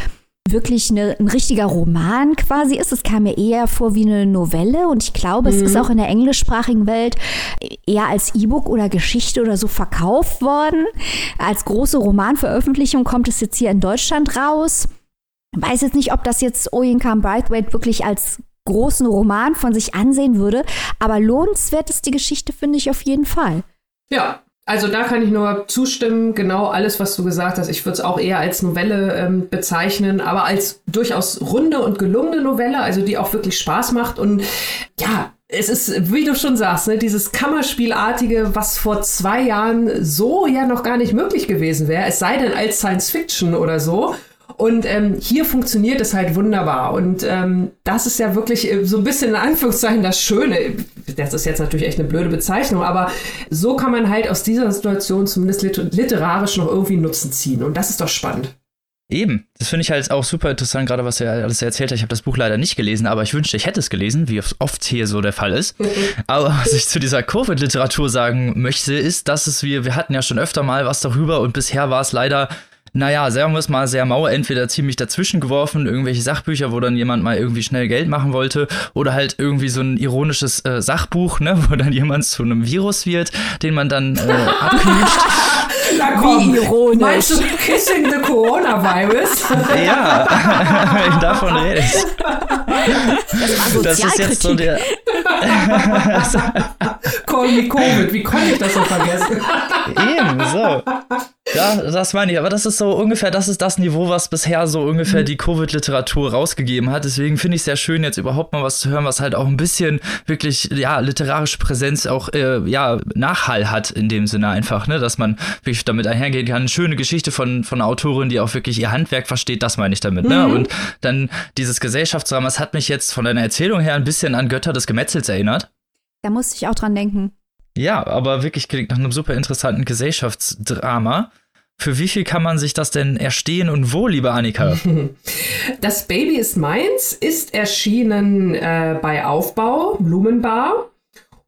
wirklich eine, ein richtiger Roman quasi ist. Es kam mir eher vor wie eine Novelle und ich glaube, mhm. es ist mhm. auch in der englischsprachigen Welt eher als E-Book oder Geschichte oder so verkauft worden. Als große Romanveröffentlichung kommt es jetzt hier in Deutschland raus. Ich weiß jetzt nicht, ob das jetzt Oyenkam Braithwaite wirklich als großen Roman von sich ansehen würde, aber lohnenswert ist die Geschichte, finde ich auf jeden Fall. Ja, also da kann ich nur zustimmen, genau alles, was du gesagt hast. Ich würde es auch eher als Novelle ähm, bezeichnen, aber als durchaus runde und gelungene Novelle, also die auch wirklich Spaß macht. Und ja, es ist, wie du schon sagst, ne, dieses Kammerspielartige, was vor zwei Jahren so ja noch gar nicht möglich gewesen wäre, es sei denn als Science Fiction oder so. Und ähm, hier funktioniert es halt wunderbar. Und ähm, das ist ja wirklich äh, so ein bisschen in Anführungszeichen das Schöne. Das ist jetzt natürlich echt eine blöde Bezeichnung, aber so kann man halt aus dieser Situation zumindest literarisch noch irgendwie Nutzen ziehen. Und das ist doch spannend. Eben, das finde ich halt auch super interessant, gerade was er alles erzählt hat. Ich habe das Buch leider nicht gelesen, aber ich wünschte, ich hätte es gelesen, wie oft hier so der Fall ist. aber was ich zu dieser Covid-Literatur sagen möchte, ist, dass es wir, wir hatten ja schon öfter mal was darüber und bisher war es leider naja, sagen wir es mal sehr mau, entweder ziemlich dazwischen geworfen, irgendwelche Sachbücher, wo dann jemand mal irgendwie schnell Geld machen wollte, oder halt irgendwie so ein ironisches äh, Sachbuch, ne, wo dann jemand zu einem Virus wird, den man dann äh, abknutscht. Na komm, Wie ironisch. Meinst du Kissing the Coronavirus? ja, davon rede ich. Das, das ist jetzt so der. Call me Covid, wie konnte ich das so vergessen? Eben, so. Ja, das meine ich. Aber das ist so ungefähr, das ist das Niveau, was bisher so ungefähr mhm. die Covid-Literatur rausgegeben hat. Deswegen finde ich es sehr schön, jetzt überhaupt mal was zu hören, was halt auch ein bisschen wirklich, ja, literarische Präsenz auch, äh, ja, Nachhall hat in dem Sinne einfach, ne, dass man wirklich damit einhergehen kann. Eine schöne Geschichte von, von einer Autorin, die auch wirklich ihr Handwerk versteht, das meine ich damit, ne. Mhm. Und dann dieses Gesellschaftsdrama, das hat mich jetzt von deiner Erzählung her ein bisschen an Götter des Gemetzels erinnert. Da musste ich auch dran denken. Ja, aber wirklich klingt nach einem super interessanten Gesellschaftsdrama. Für wie viel kann man sich das denn erstehen und wo, liebe Annika? Das Baby ist meins ist erschienen äh, bei Aufbau, Blumenbar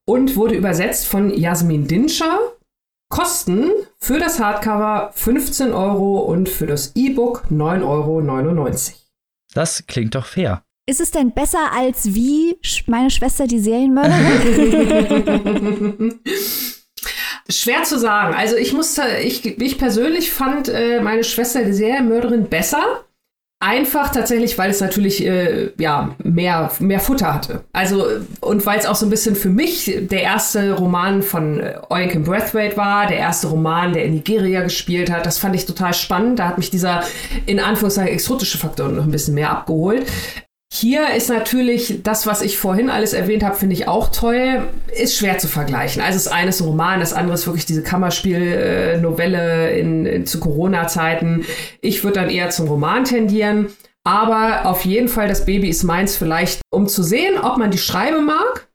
und wurde übersetzt von Jasmin Dinscher. Kosten für das Hardcover 15 Euro und für das E-Book 9,99 Euro. Das klingt doch fair. Ist es denn besser als wie meine Schwester die Serienmörderin? Schwer zu sagen. Also ich musste, ich, ich persönlich fand äh, meine Schwester die Serienmörderin besser. Einfach tatsächlich, weil es natürlich äh, ja mehr, mehr Futter hatte. Also und weil es auch so ein bisschen für mich der erste Roman von äh, Oinkin Breathwaite war, der erste Roman, der in Nigeria gespielt hat. Das fand ich total spannend. Da hat mich dieser in Anführungszeichen exotische Faktor noch ein bisschen mehr abgeholt. Hier ist natürlich das, was ich vorhin alles erwähnt habe, finde ich auch toll, ist schwer zu vergleichen. Also das eine ist ein Roman, das andere ist wirklich diese Kammerspiel-Novelle in, in, zu Corona-Zeiten. Ich würde dann eher zum Roman tendieren. Aber auf jeden Fall, das Baby ist meins vielleicht, um zu sehen, ob man die Schreibe mag,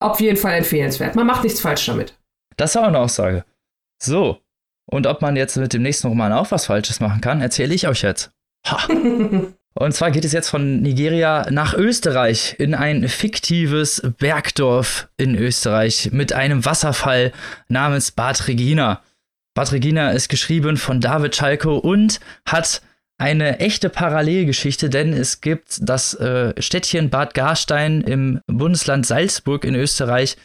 auf jeden Fall empfehlenswert. Man macht nichts falsch damit. Das ist auch eine Aussage. So. Und ob man jetzt mit dem nächsten Roman auch was Falsches machen kann, erzähle ich euch jetzt. Ha. Und zwar geht es jetzt von Nigeria nach Österreich in ein fiktives Bergdorf in Österreich mit einem Wasserfall namens Bad Regina. Bad Regina ist geschrieben von David Schalko und hat eine echte Parallelgeschichte, denn es gibt das äh, Städtchen Bad Garstein im Bundesland Salzburg in Österreich,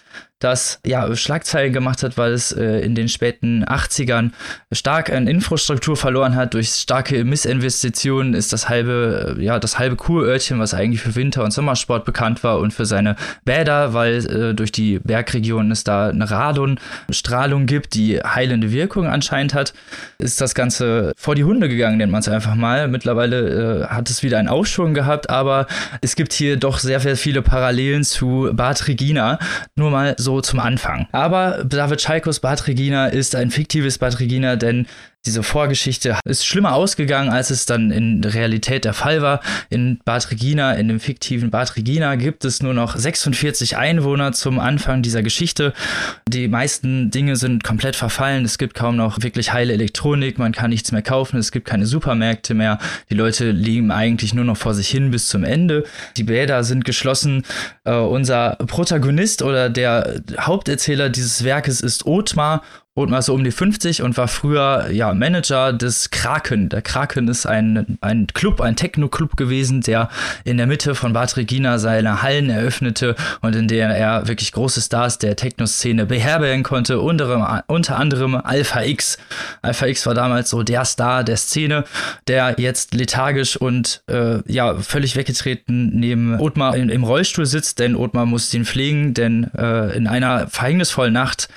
das ja Schlagzeilen gemacht hat, weil es äh, in den späten 80ern stark an Infrastruktur verloren hat. Durch starke Missinvestitionen ist das halbe, äh, ja, das halbe Kurörtchen, was eigentlich für Winter- und Sommersport bekannt war und für seine Bäder, weil äh, durch die Bergregion es da eine Radonstrahlung gibt, die heilende Wirkung anscheinend hat, ist das Ganze vor die Hunde gegangen, nennt man es einfach mal. Mittlerweile äh, hat es wieder einen Aufschwung gehabt, aber es gibt hier doch sehr, sehr viele Parallelen zu Bad Regina. Nur mal so zum Anfang. Aber David Schalkos Bad Regina ist ein fiktives Bad Regina, denn diese Vorgeschichte ist schlimmer ausgegangen, als es dann in Realität der Fall war. In Bad Regina, in dem fiktiven Bad Regina, gibt es nur noch 46 Einwohner zum Anfang dieser Geschichte. Die meisten Dinge sind komplett verfallen. Es gibt kaum noch wirklich heile Elektronik. Man kann nichts mehr kaufen. Es gibt keine Supermärkte mehr. Die Leute liegen eigentlich nur noch vor sich hin bis zum Ende. Die Bäder sind geschlossen. Uh, unser Protagonist oder der Haupterzähler dieses Werkes ist Otmar Othmar so um die 50 und war früher ja Manager des Kraken. Der Kraken ist ein, ein Club, ein Techno-Club gewesen, der in der Mitte von Bad Regina seine Hallen eröffnete und in der er wirklich große Stars der Techno-Szene beherbergen konnte, unter, unter anderem Alpha X. Alpha X war damals so der Star der Szene, der jetzt lethargisch und äh, ja völlig weggetreten neben Othmar in, im Rollstuhl sitzt, denn Othmar musste ihn pflegen, denn äh, in einer verhängnisvollen Nacht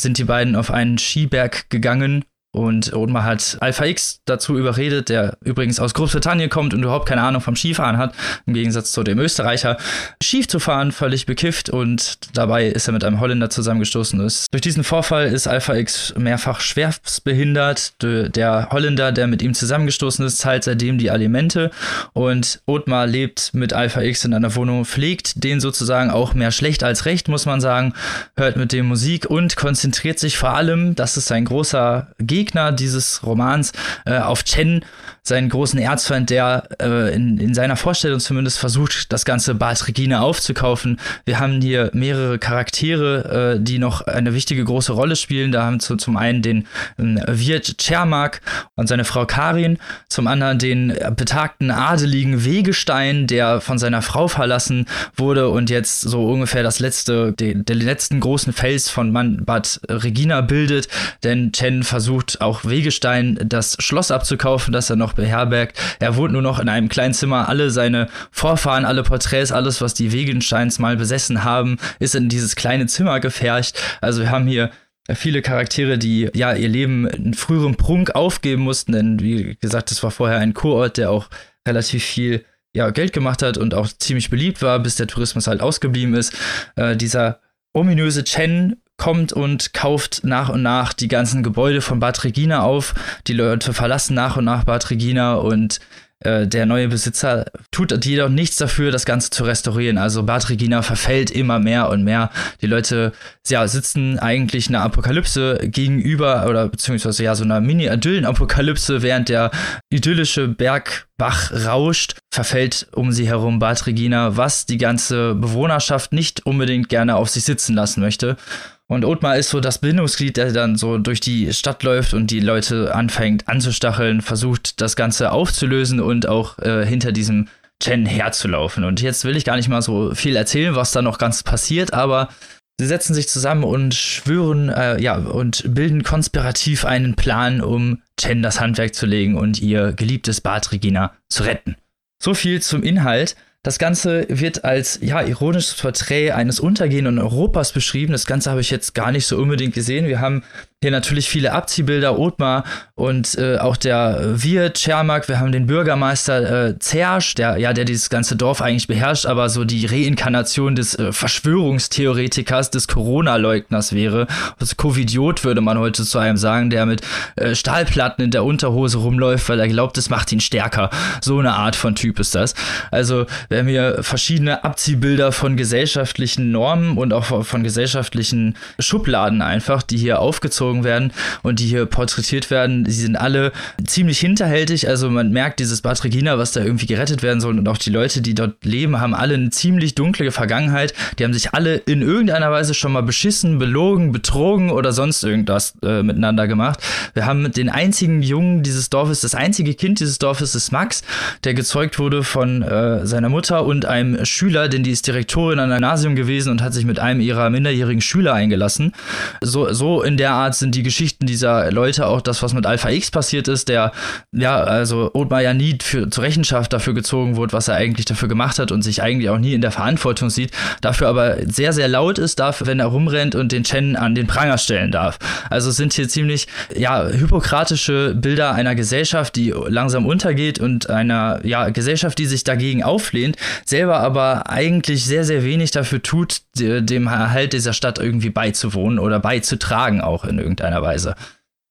sind die beiden auf einen Skiberg gegangen und Othmar hat Alpha X dazu überredet, der übrigens aus Großbritannien kommt und überhaupt keine Ahnung vom Skifahren hat, im Gegensatz zu dem Österreicher, Ski zu fahren, völlig bekifft und dabei ist er mit einem Holländer zusammengestoßen. Ist. Durch diesen Vorfall ist Alpha X mehrfach schwerstbehindert. Der Holländer, der mit ihm zusammengestoßen ist, zahlt seitdem die Alimente und Othmar lebt mit Alpha X in einer Wohnung, pflegt den sozusagen auch mehr schlecht als recht, muss man sagen, hört mit dem Musik und konzentriert sich vor allem, das ist sein großer Gegner, Gegner dieses Romans äh, auf Chen, seinen großen Erzfeind, der äh, in, in seiner Vorstellung zumindest versucht, das ganze Bad Regina aufzukaufen. Wir haben hier mehrere Charaktere, äh, die noch eine wichtige große Rolle spielen. Da haben wir zum einen den äh, Wirt Czermak und seine Frau Karin, zum anderen den betagten adeligen Wegestein, der von seiner Frau verlassen wurde und jetzt so ungefähr das letzte, den, den letzten großen Fels von Bad Regina bildet, denn Chen versucht auch Wegestein das Schloss abzukaufen, das er noch beherbergt. Er wohnt nur noch in einem kleinen Zimmer. Alle seine Vorfahren, alle Porträts, alles, was die Wegensteins mal besessen haben, ist in dieses kleine Zimmer gefärcht. Also wir haben hier viele Charaktere, die ja ihr Leben in früherem Prunk aufgeben mussten, denn wie gesagt, das war vorher ein Kurort, der auch relativ viel ja, Geld gemacht hat und auch ziemlich beliebt war, bis der Tourismus halt ausgeblieben ist. Äh, dieser ominöse Chen kommt und kauft nach und nach die ganzen Gebäude von Bad Regina auf. Die Leute verlassen nach und nach Bad Regina und äh, der neue Besitzer tut jedoch nichts dafür, das Ganze zu restaurieren. Also Bad Regina verfällt immer mehr und mehr. Die Leute ja, sitzen eigentlich einer Apokalypse gegenüber oder beziehungsweise ja so einer Mini-Idyllen-Apokalypse, während der idyllische Bergbach rauscht, verfällt um sie herum Bad Regina, was die ganze Bewohnerschaft nicht unbedingt gerne auf sich sitzen lassen möchte. Und Othmar ist so das Bindungsglied, der dann so durch die Stadt läuft und die Leute anfängt anzustacheln, versucht das Ganze aufzulösen und auch äh, hinter diesem Chen herzulaufen. Und jetzt will ich gar nicht mal so viel erzählen, was da noch ganz passiert, aber sie setzen sich zusammen und schwören, äh, ja, und bilden konspirativ einen Plan, um Chen das Handwerk zu legen und ihr geliebtes Bad Regina zu retten. So viel zum Inhalt. Das Ganze wird als ja, ironisches Porträt eines untergehenden Europas beschrieben. Das Ganze habe ich jetzt gar nicht so unbedingt gesehen. Wir haben hier natürlich viele Abziehbilder, Othmar und äh, auch der Wirt, Schermak. Wir haben den Bürgermeister äh, Zersch, der, ja, der dieses ganze Dorf eigentlich beherrscht, aber so die Reinkarnation des äh, Verschwörungstheoretikers, des Corona-Leugners wäre. Also Covidiot würde man heute zu einem sagen, der mit äh, Stahlplatten in der Unterhose rumläuft, weil er glaubt, es macht ihn stärker. So eine Art von Typ ist das. Also wir haben hier verschiedene Abziehbilder von gesellschaftlichen Normen und auch von gesellschaftlichen Schubladen einfach, die hier aufgezogen werden und die hier porträtiert werden. Sie sind alle ziemlich hinterhältig. Also man merkt dieses Bad Regina, was da irgendwie gerettet werden soll und auch die Leute, die dort leben, haben alle eine ziemlich dunkle Vergangenheit. Die haben sich alle in irgendeiner Weise schon mal beschissen, belogen, betrogen oder sonst irgendwas äh, miteinander gemacht. Wir haben den einzigen Jungen dieses Dorfes, das einzige Kind dieses Dorfes ist Max, der gezeugt wurde von äh, seiner Mutter Mutter und einem Schüler, denn die ist Direktorin an einem Gymnasium gewesen und hat sich mit einem ihrer minderjährigen Schüler eingelassen. So, so in der Art sind die Geschichten dieser Leute auch das, was mit Alpha X passiert ist, der, ja, also Othmar ja nie für, zur Rechenschaft dafür gezogen wurde, was er eigentlich dafür gemacht hat und sich eigentlich auch nie in der Verantwortung sieht, dafür aber sehr, sehr laut ist, darf, wenn er rumrennt und den Chen an den Pranger stellen darf. Also sind hier ziemlich, ja, hypokratische Bilder einer Gesellschaft, die langsam untergeht und einer, ja, Gesellschaft, die sich dagegen auflehnt sind, selber aber eigentlich sehr, sehr wenig dafür tut, dem Erhalt dieser Stadt irgendwie beizuwohnen oder beizutragen auch in irgendeiner Weise.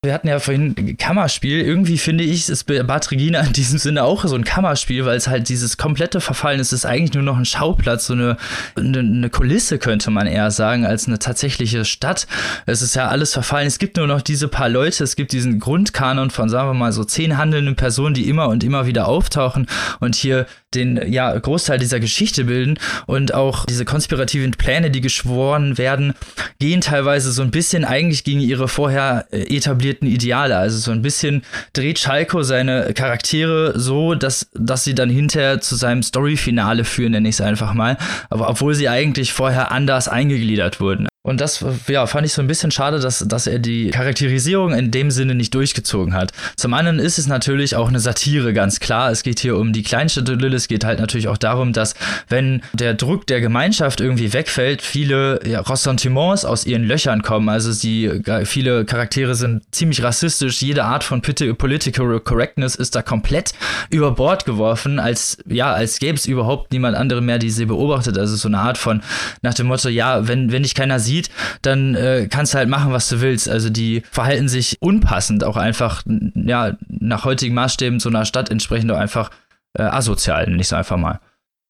Wir hatten ja vorhin Kammerspiel. Irgendwie finde ich, ist Bad Regina in diesem Sinne auch so ein Kammerspiel, weil es halt dieses komplette Verfallen ist. Es ist eigentlich nur noch ein Schauplatz, so eine, eine, Kulisse, könnte man eher sagen, als eine tatsächliche Stadt. Es ist ja alles verfallen. Es gibt nur noch diese paar Leute. Es gibt diesen Grundkanon von, sagen wir mal, so zehn handelnden Personen, die immer und immer wieder auftauchen und hier den ja, Großteil dieser Geschichte bilden. Und auch diese konspirativen Pläne, die geschworen werden, gehen teilweise so ein bisschen eigentlich gegen ihre vorher äh, etablierten etablierten Ideale. Also so ein bisschen dreht Schalko seine Charaktere so, dass, dass sie dann hinterher zu seinem Story-Finale führen, nenne ich es einfach mal. Aber obwohl sie eigentlich vorher anders eingegliedert wurden. Und das ja, fand ich so ein bisschen schade, dass, dass er die Charakterisierung in dem Sinne nicht durchgezogen hat. Zum anderen ist es natürlich auch eine Satire, ganz klar. Es geht hier um die Kleinstadt Lille. Es geht halt natürlich auch darum, dass, wenn der Druck der Gemeinschaft irgendwie wegfällt, viele ja, Ressentiments aus ihren Löchern kommen. Also sie, viele Charaktere sind ziemlich rassistisch. Jede Art von Political Correctness ist da komplett über Bord geworfen, als, ja, als gäbe es überhaupt niemand anderen mehr, die sie beobachtet. Also so eine Art von, nach dem Motto, ja, wenn, wenn dich keiner sieht, sieht, dann äh, kannst du halt machen, was du willst. Also die verhalten sich unpassend, auch einfach, ja, nach heutigen Maßstäben so einer Stadt entsprechend auch einfach äh, asozial, nicht so einfach mal.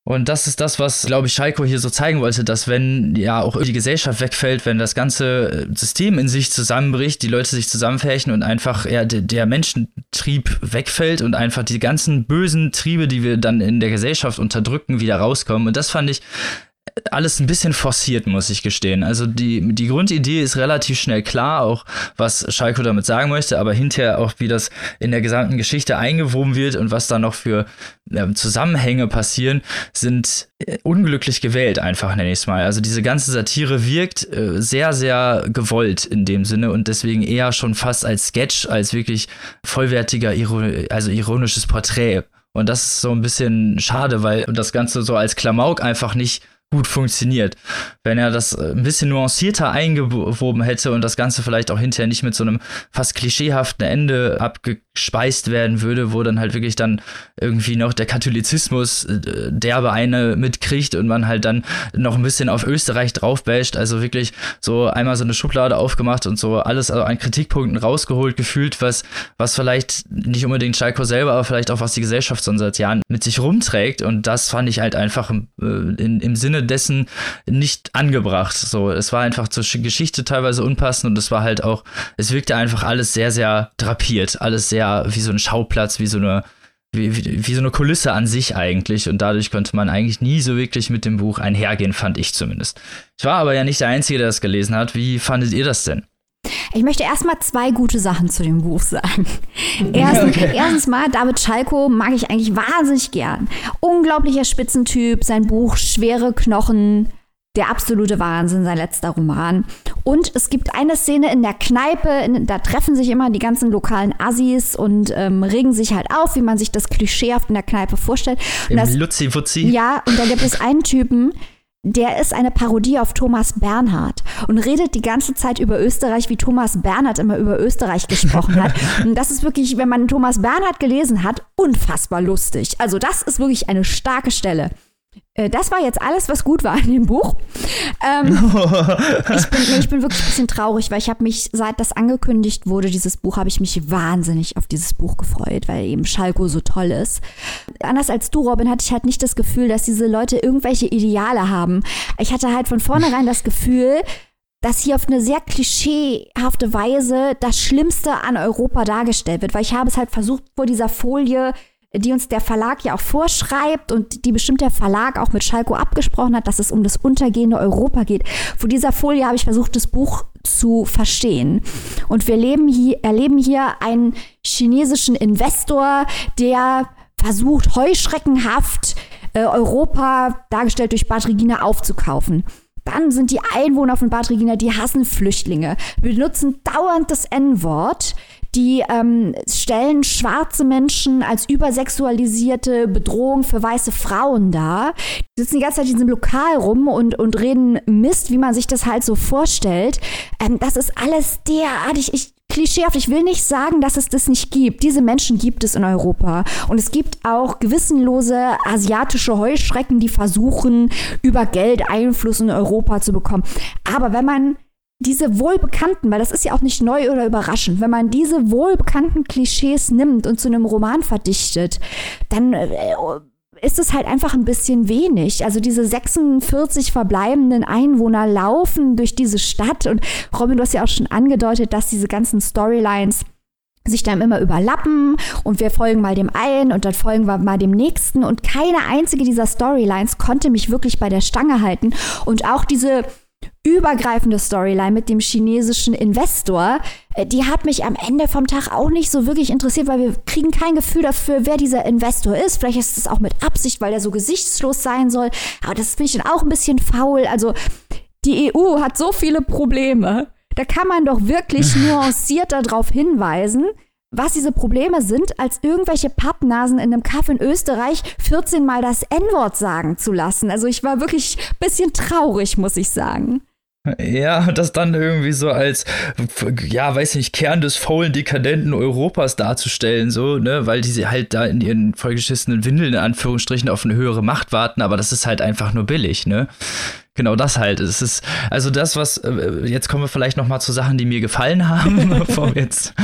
Und das ist das, was, glaube ich, Schalko hier so zeigen wollte, dass wenn ja auch die Gesellschaft wegfällt, wenn das ganze System in sich zusammenbricht, die Leute sich zusammenfärchen und einfach ja, der Menschentrieb wegfällt und einfach die ganzen bösen Triebe, die wir dann in der Gesellschaft unterdrücken, wieder rauskommen. Und das fand ich alles ein bisschen forciert, muss ich gestehen. Also die, die Grundidee ist relativ schnell klar, auch was Schalko damit sagen möchte, aber hinterher auch, wie das in der gesamten Geschichte eingewoben wird und was da noch für äh, Zusammenhänge passieren, sind äh, unglücklich gewählt, einfach nenne ich es mal. Also diese ganze Satire wirkt äh, sehr, sehr gewollt in dem Sinne und deswegen eher schon fast als Sketch, als wirklich vollwertiger, also ironisches Porträt. Und das ist so ein bisschen schade, weil das Ganze so als Klamauk einfach nicht gut funktioniert. Wenn er das äh, ein bisschen nuancierter eingewoben hätte und das Ganze vielleicht auch hinterher nicht mit so einem fast klischeehaften Ende abgespeist werden würde, wo dann halt wirklich dann irgendwie noch der Katholizismus äh, derbe eine mitkriegt und man halt dann noch ein bisschen auf Österreich draufbasht. Also wirklich so einmal so eine Schublade aufgemacht und so alles also an Kritikpunkten rausgeholt gefühlt, was, was vielleicht nicht unbedingt Schalko selber, aber vielleicht auch was die Gesellschaft so seit Jahren mit sich rumträgt. Und das fand ich halt einfach äh, in, im Sinne dessen nicht angebracht. So, es war einfach zur Geschichte teilweise unpassend und es war halt auch, es wirkte einfach alles sehr, sehr drapiert, alles sehr wie so ein Schauplatz, wie so eine wie, wie, wie, so eine Kulisse an sich eigentlich und dadurch konnte man eigentlich nie so wirklich mit dem Buch einhergehen, fand ich zumindest. Ich war aber ja nicht der Einzige, der das gelesen hat. Wie fandet ihr das denn? Ich möchte erstmal zwei gute Sachen zu dem Buch sagen. Erstens, okay. erstens mal, David Schalko mag ich eigentlich wahnsinnig gern. Unglaublicher Spitzentyp, sein Buch Schwere Knochen, der absolute Wahnsinn, sein letzter Roman. Und es gibt eine Szene in der Kneipe, in, da treffen sich immer die ganzen lokalen Assis und ähm, regen sich halt auf, wie man sich das klischeehaft in der Kneipe vorstellt. Und das, Luzi Wutzi. Ja, und da gibt es einen Typen, der ist eine Parodie auf Thomas Bernhard und redet die ganze Zeit über Österreich, wie Thomas Bernhard immer über Österreich gesprochen hat. Und das ist wirklich, wenn man Thomas Bernhard gelesen hat, unfassbar lustig. Also das ist wirklich eine starke Stelle. Äh, das war jetzt alles, was gut war in dem Buch. Ähm, ich, bin, ich, bin, wirklich ein bisschen traurig, weil ich habe mich, seit das angekündigt wurde, dieses Buch, habe ich mich wahnsinnig auf dieses Buch gefreut, weil eben Schalko so toll ist. Anders als du, Robin, hatte ich halt nicht das Gefühl, dass diese Leute irgendwelche Ideale haben. Ich hatte halt von vornherein das Gefühl, dass hier auf eine sehr klischeehafte Weise das Schlimmste an Europa dargestellt wird, weil ich habe es halt versucht, vor dieser Folie die uns der Verlag ja auch vorschreibt und die bestimmt der Verlag auch mit Schalko abgesprochen hat, dass es um das untergehende Europa geht. Vor dieser Folie habe ich versucht, das Buch zu verstehen. Und wir leben hier, erleben hier einen chinesischen Investor, der versucht, heuschreckenhaft äh, Europa, dargestellt durch Bad Regina, aufzukaufen. Dann sind die Einwohner von Bad Regina, die hassen Flüchtlinge. Benutzen dauernd das N-Wort die ähm, stellen schwarze Menschen als übersexualisierte Bedrohung für weiße Frauen dar. Die sitzen die ganze Zeit in diesem Lokal rum und, und reden Mist, wie man sich das halt so vorstellt. Ähm, das ist alles derartig. Ich, klischeehaft. Ich will nicht sagen, dass es das nicht gibt. Diese Menschen gibt es in Europa. Und es gibt auch gewissenlose asiatische Heuschrecken, die versuchen, über Geld Einfluss in Europa zu bekommen. Aber wenn man diese wohlbekannten, weil das ist ja auch nicht neu oder überraschend, wenn man diese wohlbekannten Klischees nimmt und zu einem Roman verdichtet, dann äh, ist es halt einfach ein bisschen wenig. Also diese 46 verbleibenden Einwohner laufen durch diese Stadt und Robin, du hast ja auch schon angedeutet, dass diese ganzen Storylines sich dann immer überlappen und wir folgen mal dem einen und dann folgen wir mal dem nächsten und keine einzige dieser Storylines konnte mich wirklich bei der Stange halten und auch diese übergreifende Storyline mit dem chinesischen Investor, äh, die hat mich am Ende vom Tag auch nicht so wirklich interessiert, weil wir kriegen kein Gefühl dafür, wer dieser Investor ist. Vielleicht ist es auch mit Absicht, weil er so gesichtslos sein soll. Aber das finde ich dann auch ein bisschen faul. Also die EU hat so viele Probleme. Da kann man doch wirklich nuancierter darauf hinweisen, was diese Probleme sind, als irgendwelche Pappnasen in einem Kaff in Österreich 14 Mal das N-Wort sagen zu lassen. Also ich war wirklich ein bisschen traurig, muss ich sagen. Ja, das dann irgendwie so als, ja, weiß nicht, Kern des faulen, dekadenten Europas darzustellen, so, ne, weil die halt da in ihren vollgeschissenen Windeln in Anführungsstrichen auf eine höhere Macht warten, aber das ist halt einfach nur billig, ne genau das halt. Es ist also das, was äh, jetzt kommen wir vielleicht noch mal zu Sachen, die mir gefallen haben. bevor jetzt.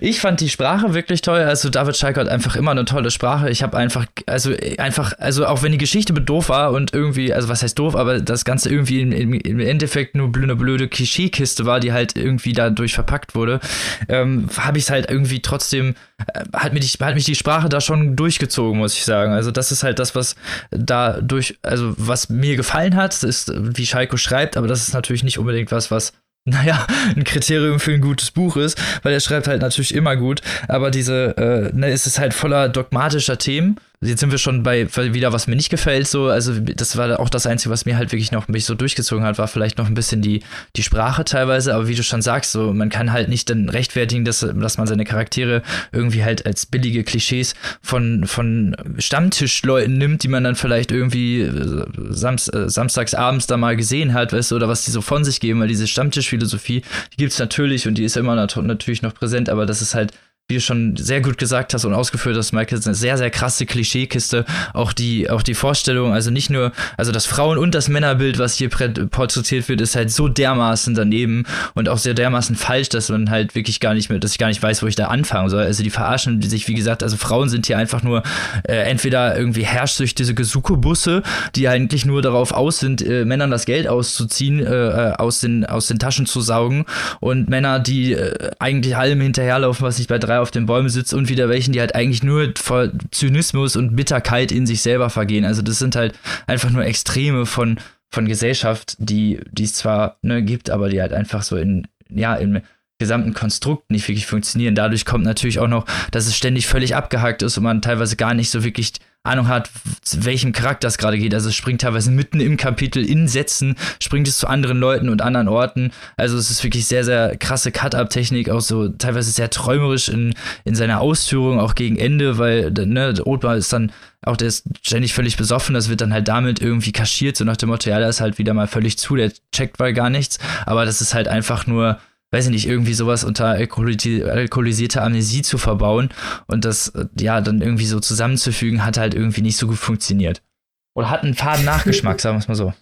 Ich fand die Sprache wirklich toll. Also David Schalke hat einfach immer eine tolle Sprache. Ich habe einfach, also einfach, also auch wenn die Geschichte mit doof war und irgendwie, also was heißt doof, aber das Ganze irgendwie im, im Endeffekt nur eine blöde Klischeekiste war, die halt irgendwie dadurch verpackt wurde, ähm, habe ich es halt irgendwie trotzdem, äh, hat, mich, hat mich die Sprache da schon durchgezogen, muss ich sagen. Also das ist halt das, was da durch, also was mir gefallen hat ist, wie Schalko schreibt, aber das ist natürlich nicht unbedingt was, was naja, ein Kriterium für ein gutes Buch ist, weil er schreibt halt natürlich immer gut, aber diese, äh, ne, es ist halt voller dogmatischer Themen jetzt sind wir schon bei wieder, was mir nicht gefällt, so, also das war auch das Einzige, was mir halt wirklich noch mich so durchgezogen hat, war vielleicht noch ein bisschen die, die Sprache teilweise, aber wie du schon sagst, so, man kann halt nicht dann rechtfertigen, dass, dass man seine Charaktere irgendwie halt als billige Klischees von, von Stammtischleuten nimmt, die man dann vielleicht irgendwie äh, samst, äh, samstags abends da mal gesehen hat, weißt du, oder was die so von sich geben, weil diese Stammtischphilosophie, die gibt's natürlich und die ist immer natürlich noch präsent, aber das ist halt wie du schon sehr gut gesagt hast und ausgeführt hast, Michael, ist eine sehr, sehr krasse Klischeekiste. Auch die, auch die Vorstellung, also nicht nur, also das Frauen- und das Männerbild, was hier porträtiert wird, ist halt so dermaßen daneben und auch sehr dermaßen falsch, dass man halt wirklich gar nicht mehr, dass ich gar nicht weiß, wo ich da anfangen soll. Also die verarschen sich, wie gesagt, also Frauen sind hier einfach nur äh, entweder irgendwie herrscht durch diese Gesuko-Busse, die eigentlich nur darauf aus sind, äh, Männern das Geld auszuziehen, äh, äh aus, den, aus den Taschen zu saugen und Männer, die äh, eigentlich allem hinterherlaufen, was sich bei drei auf den Bäumen sitzt und wieder welchen, die halt eigentlich nur voll Zynismus und Bitterkeit in sich selber vergehen. Also das sind halt einfach nur Extreme von, von Gesellschaft, die, es zwar ne, gibt, aber die halt einfach so in, ja, im gesamten Konstrukt nicht wirklich funktionieren. Dadurch kommt natürlich auch noch, dass es ständig völlig abgehakt ist und man teilweise gar nicht so wirklich Ahnung hat, welchem Charakter es gerade geht. Also es springt teilweise mitten im Kapitel in Sätzen, springt es zu anderen Leuten und anderen Orten. Also es ist wirklich sehr, sehr krasse Cut-Up-Technik, auch so teilweise sehr träumerisch in, in seiner Ausführung, auch gegen Ende, weil ne, Othmar ist dann auch der ist ständig völlig besoffen, das wird dann halt damit irgendwie kaschiert, so nach dem Motto, ja, der ist halt wieder mal völlig zu, der checkt mal gar nichts, aber das ist halt einfach nur weiß ich nicht, irgendwie sowas unter alkoholisierter Amnesie zu verbauen und das ja dann irgendwie so zusammenzufügen, hat halt irgendwie nicht so gut funktioniert. Oder hat einen faden Nachgeschmack, sagen wir es mal so.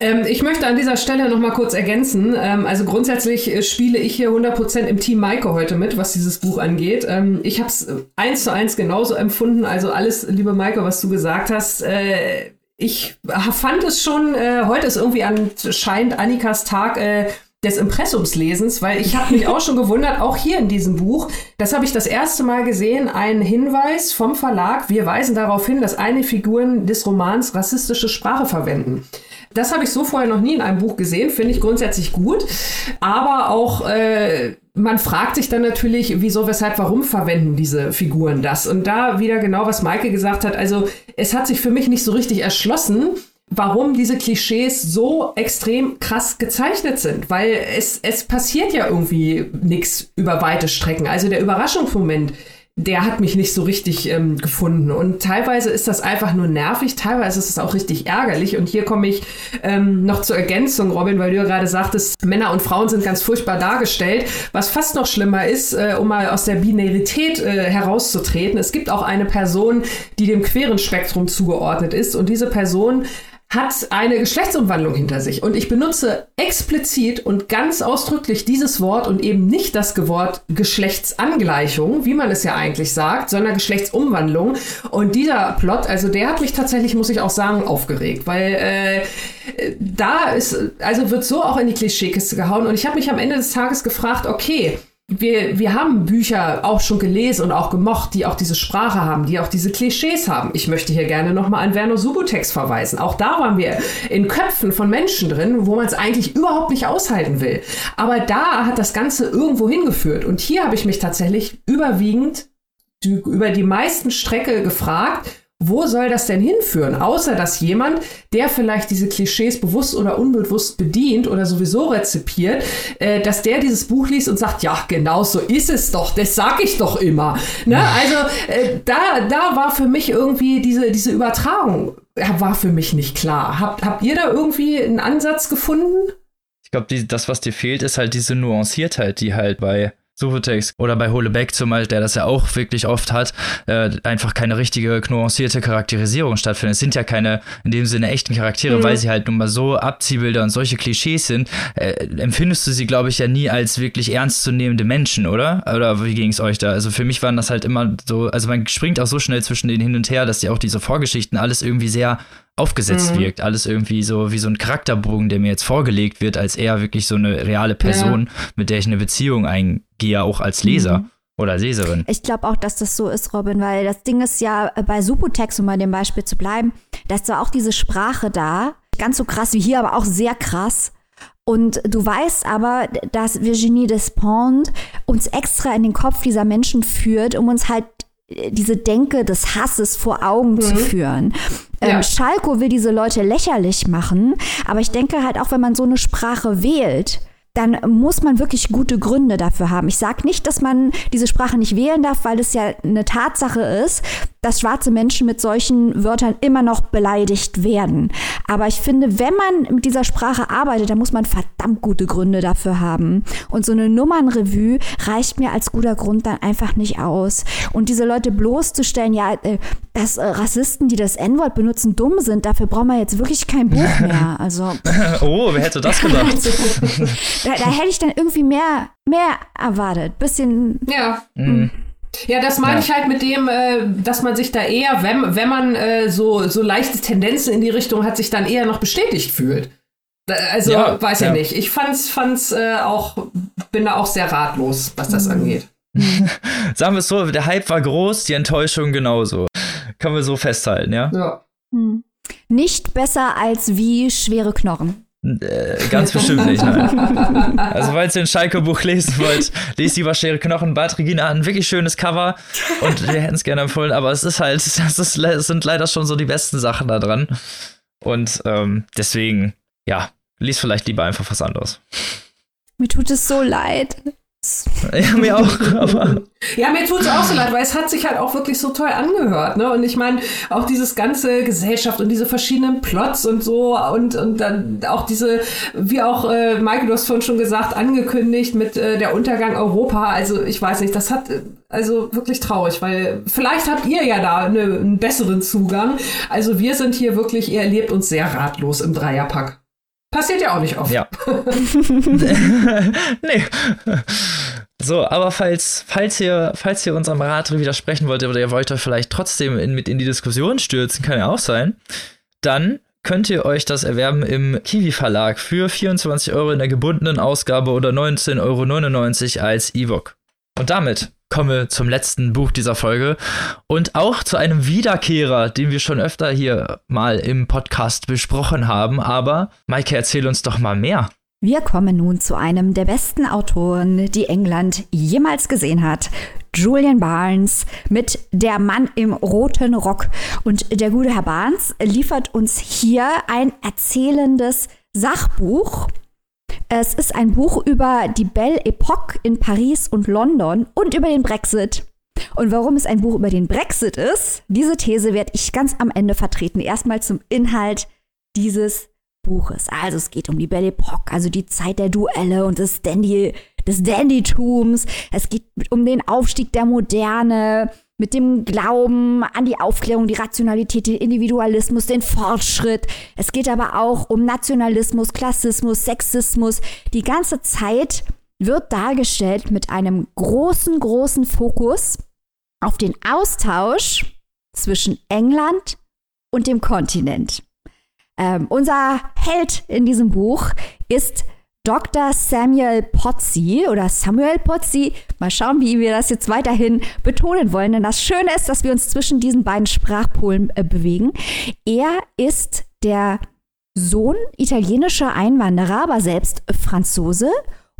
Ähm, ich möchte an dieser Stelle noch mal kurz ergänzen. Ähm, also grundsätzlich äh, spiele ich hier 100% im Team Maike heute mit, was dieses Buch angeht. Ähm, ich habe es äh, eins zu eins genauso empfunden. Also alles, liebe Maike, was du gesagt hast. Äh, ich fand es schon, äh, heute ist irgendwie anscheinend Annikas Tag äh, des Impressumslesens, weil ich habe mich auch schon gewundert, auch hier in diesem Buch, das habe ich das erste Mal gesehen, ein Hinweis vom Verlag, wir weisen darauf hin, dass einige Figuren des Romans rassistische Sprache verwenden. Das habe ich so vorher noch nie in einem Buch gesehen, finde ich grundsätzlich gut. Aber auch äh, man fragt sich dann natürlich, wieso, weshalb, warum verwenden diese Figuren das? Und da wieder genau, was Maike gesagt hat. Also es hat sich für mich nicht so richtig erschlossen, warum diese Klischees so extrem krass gezeichnet sind, weil es, es passiert ja irgendwie nichts über weite Strecken. Also der Überraschungsmoment, der hat mich nicht so richtig ähm, gefunden. Und teilweise ist das einfach nur nervig, teilweise ist es auch richtig ärgerlich. Und hier komme ich ähm, noch zur Ergänzung, Robin, weil du ja gerade sagtest, Männer und Frauen sind ganz furchtbar dargestellt. Was fast noch schlimmer ist, äh, um mal aus der Binarität äh, herauszutreten, es gibt auch eine Person, die dem queeren Spektrum zugeordnet ist. Und diese Person hat eine Geschlechtsumwandlung hinter sich. Und ich benutze explizit und ganz ausdrücklich dieses Wort und eben nicht das Wort Geschlechtsangleichung, wie man es ja eigentlich sagt, sondern Geschlechtsumwandlung. Und dieser Plot, also der hat mich tatsächlich, muss ich auch sagen, aufgeregt, weil äh, da ist, also wird so auch in die Klischeekiste gehauen. Und ich habe mich am Ende des Tages gefragt, okay, wir, wir haben Bücher auch schon gelesen und auch gemocht, die auch diese Sprache haben, die auch diese Klischees haben. Ich möchte hier gerne nochmal an Werner Subutex verweisen. Auch da waren wir in Köpfen von Menschen drin, wo man es eigentlich überhaupt nicht aushalten will. Aber da hat das Ganze irgendwo hingeführt. Und hier habe ich mich tatsächlich überwiegend über die meisten Strecke gefragt, wo soll das denn hinführen? Außer dass jemand, der vielleicht diese Klischees bewusst oder unbewusst bedient oder sowieso rezipiert, äh, dass der dieses Buch liest und sagt, ja, genau so ist es doch, das sag ich doch immer. Ne? Also äh, da, da war für mich irgendwie diese, diese Übertragung, war für mich nicht klar. Habt, habt ihr da irgendwie einen Ansatz gefunden? Ich glaube, das, was dir fehlt, ist halt diese Nuanciertheit, die halt bei Subutex oder bei Holebeck zum Beispiel, der das ja auch wirklich oft hat, äh, einfach keine richtige nuancierte Charakterisierung stattfindet. Es sind ja keine in dem Sinne echten Charaktere, mhm. weil sie halt nun mal so Abziehbilder und solche Klischees sind. Äh, empfindest du sie, glaube ich, ja nie als wirklich ernstzunehmende Menschen, oder? Oder wie ging es euch da? Also für mich waren das halt immer so, also man springt auch so schnell zwischen denen hin und her, dass die auch diese Vorgeschichten alles irgendwie sehr aufgesetzt mhm. wirkt. Alles irgendwie so wie so ein Charakterbogen, der mir jetzt vorgelegt wird, als eher wirklich so eine reale Person, ja. mit der ich eine Beziehung eingehe, auch als Leser. Mhm. Oder Leserin. Ich glaube auch, dass das so ist, Robin, weil das Ding ist ja äh, bei Subutex, um bei dem Beispiel zu bleiben, da ist zwar auch diese Sprache da, ganz so krass wie hier, aber auch sehr krass. Und du weißt aber, dass Virginie Despont uns extra in den Kopf dieser Menschen führt, um uns halt diese Denke des Hasses vor Augen mhm. zu führen. Ähm, ja. Schalko will diese Leute lächerlich machen, aber ich denke halt auch, wenn man so eine Sprache wählt, dann muss man wirklich gute Gründe dafür haben. Ich sage nicht, dass man diese Sprache nicht wählen darf, weil es ja eine Tatsache ist, dass schwarze Menschen mit solchen Wörtern immer noch beleidigt werden. Aber ich finde, wenn man mit dieser Sprache arbeitet, dann muss man verdammt gute Gründe dafür haben. Und so eine Nummernrevue reicht mir als guter Grund dann einfach nicht aus. Und diese Leute bloßzustellen, ja, äh, dass äh, Rassisten, die das N-Wort benutzen, dumm sind, dafür braucht man jetzt wirklich kein Buch mehr. Also, oh, wer hätte das gedacht? da, da, hätte ich dann irgendwie mehr, mehr erwartet. Bisschen. Ja. Mhm. Ja, das meine ja. ich halt mit dem, äh, dass man sich da eher, wenn, wenn man äh, so, so leichte Tendenzen in die Richtung hat, sich dann eher noch bestätigt fühlt. Also, ja, weiß ja. ich nicht. Ich fand's, fand's äh, auch, bin da auch sehr ratlos, was das mhm. angeht. Sagen wir es so, der Hype war groß, die Enttäuschung genauso. Können wir so festhalten, ja? Ja. Hm. Nicht besser als wie schwere Knochen. Äh, ganz bestimmt nicht, nein. Also, falls ihr ein Schalke-Buch lesen wollt, lest lieber Schere Knochen. Bad Regina hat ein wirklich schönes Cover und wir hätten es gerne empfohlen, aber es ist halt, das, ist, sind leider schon so die besten Sachen da dran. Und ähm, deswegen, ja, lies vielleicht lieber einfach was anderes. Mir tut es so leid. Ja, mir auch. Aber ja, mir tut es auch so leid, weil es hat sich halt auch wirklich so toll angehört. Ne? Und ich meine, auch dieses ganze Gesellschaft und diese verschiedenen Plots und so und, und dann auch diese, wie auch äh, Michael, du hast vorhin schon gesagt, angekündigt mit äh, der Untergang Europa. Also ich weiß nicht, das hat äh, also wirklich traurig, weil vielleicht habt ihr ja da ne, einen besseren Zugang. Also wir sind hier wirklich, ihr erlebt uns sehr ratlos im Dreierpack. Passiert ja auch nicht oft. Ja. nee. So, aber falls, falls ihr, falls ihr unserem Rat widersprechen wollt oder ihr wollt euch vielleicht trotzdem in, mit in die Diskussion stürzen, kann ja auch sein, dann könnt ihr euch das erwerben im Kiwi Verlag für 24 Euro in der gebundenen Ausgabe oder 19,99 Euro als E-Book. Und damit komme zum letzten Buch dieser Folge und auch zu einem Wiederkehrer, den wir schon öfter hier mal im Podcast besprochen haben. Aber Maike, erzähl uns doch mal mehr. Wir kommen nun zu einem der besten Autoren, die England jemals gesehen hat. Julian Barnes mit Der Mann im roten Rock. Und der gute Herr Barnes liefert uns hier ein erzählendes Sachbuch es ist ein Buch über die Belle Epoque in Paris und London und über den Brexit. Und warum es ein Buch über den Brexit ist, diese These werde ich ganz am Ende vertreten. Erstmal zum Inhalt dieses Buches. Also es geht um die Belle Epoque, also die Zeit der Duelle und des Dandy, des Dandytums. Es geht um den Aufstieg der Moderne, mit dem Glauben an die Aufklärung, die Rationalität, den Individualismus, den Fortschritt. Es geht aber auch um Nationalismus, Klassismus, Sexismus. Die ganze Zeit wird dargestellt mit einem großen, großen Fokus auf den Austausch zwischen England und dem Kontinent. Ähm, unser Held in diesem Buch ist Dr. Samuel Potzi oder Samuel Potzi. Mal schauen, wie wir das jetzt weiterhin betonen wollen. Denn das Schöne ist, dass wir uns zwischen diesen beiden Sprachpolen äh, bewegen. Er ist der Sohn italienischer Einwanderer, aber selbst Franzose.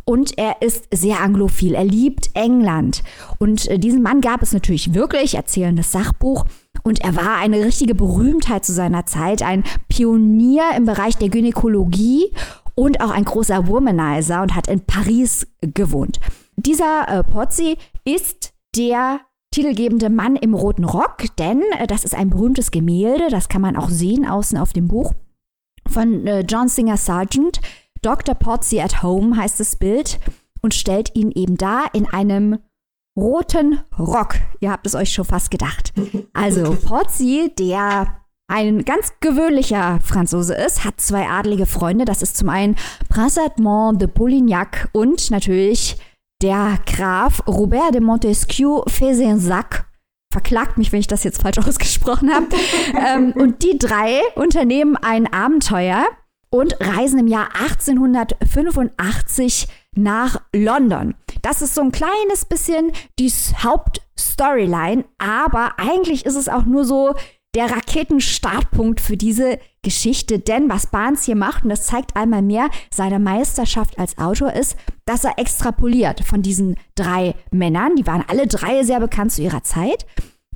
Und er ist sehr anglophil. Er liebt England. Und äh, diesen Mann gab es natürlich wirklich, erzählendes Sachbuch. Und er war eine richtige Berühmtheit zu seiner Zeit, ein Pionier im Bereich der Gynäkologie und auch ein großer Womanizer und hat in Paris gewohnt. Dieser äh, Pozzi ist der titelgebende Mann im roten Rock, denn äh, das ist ein berühmtes Gemälde, das kann man auch sehen außen auf dem Buch von äh, John Singer Sargent. Dr. Pozzi at Home heißt das Bild und stellt ihn eben da in einem roten Rock. Ihr habt es euch schon fast gedacht. Also Pozzi, der ein ganz gewöhnlicher Franzose ist, hat zwei adlige Freunde. Das ist zum einen Prince Edmond de Polignac und natürlich der Graf Robert de Montesquieu Fezensac. Verklagt mich, wenn ich das jetzt falsch ausgesprochen habe. ähm, und die drei unternehmen ein Abenteuer und reisen im Jahr 1885 nach London. Das ist so ein kleines bisschen die Hauptstoryline, aber eigentlich ist es auch nur so der Raketenstartpunkt für diese Geschichte. Denn was Barnes hier macht, und das zeigt einmal mehr seine Meisterschaft als Autor, ist, dass er extrapoliert von diesen drei Männern. Die waren alle drei sehr bekannt zu ihrer Zeit.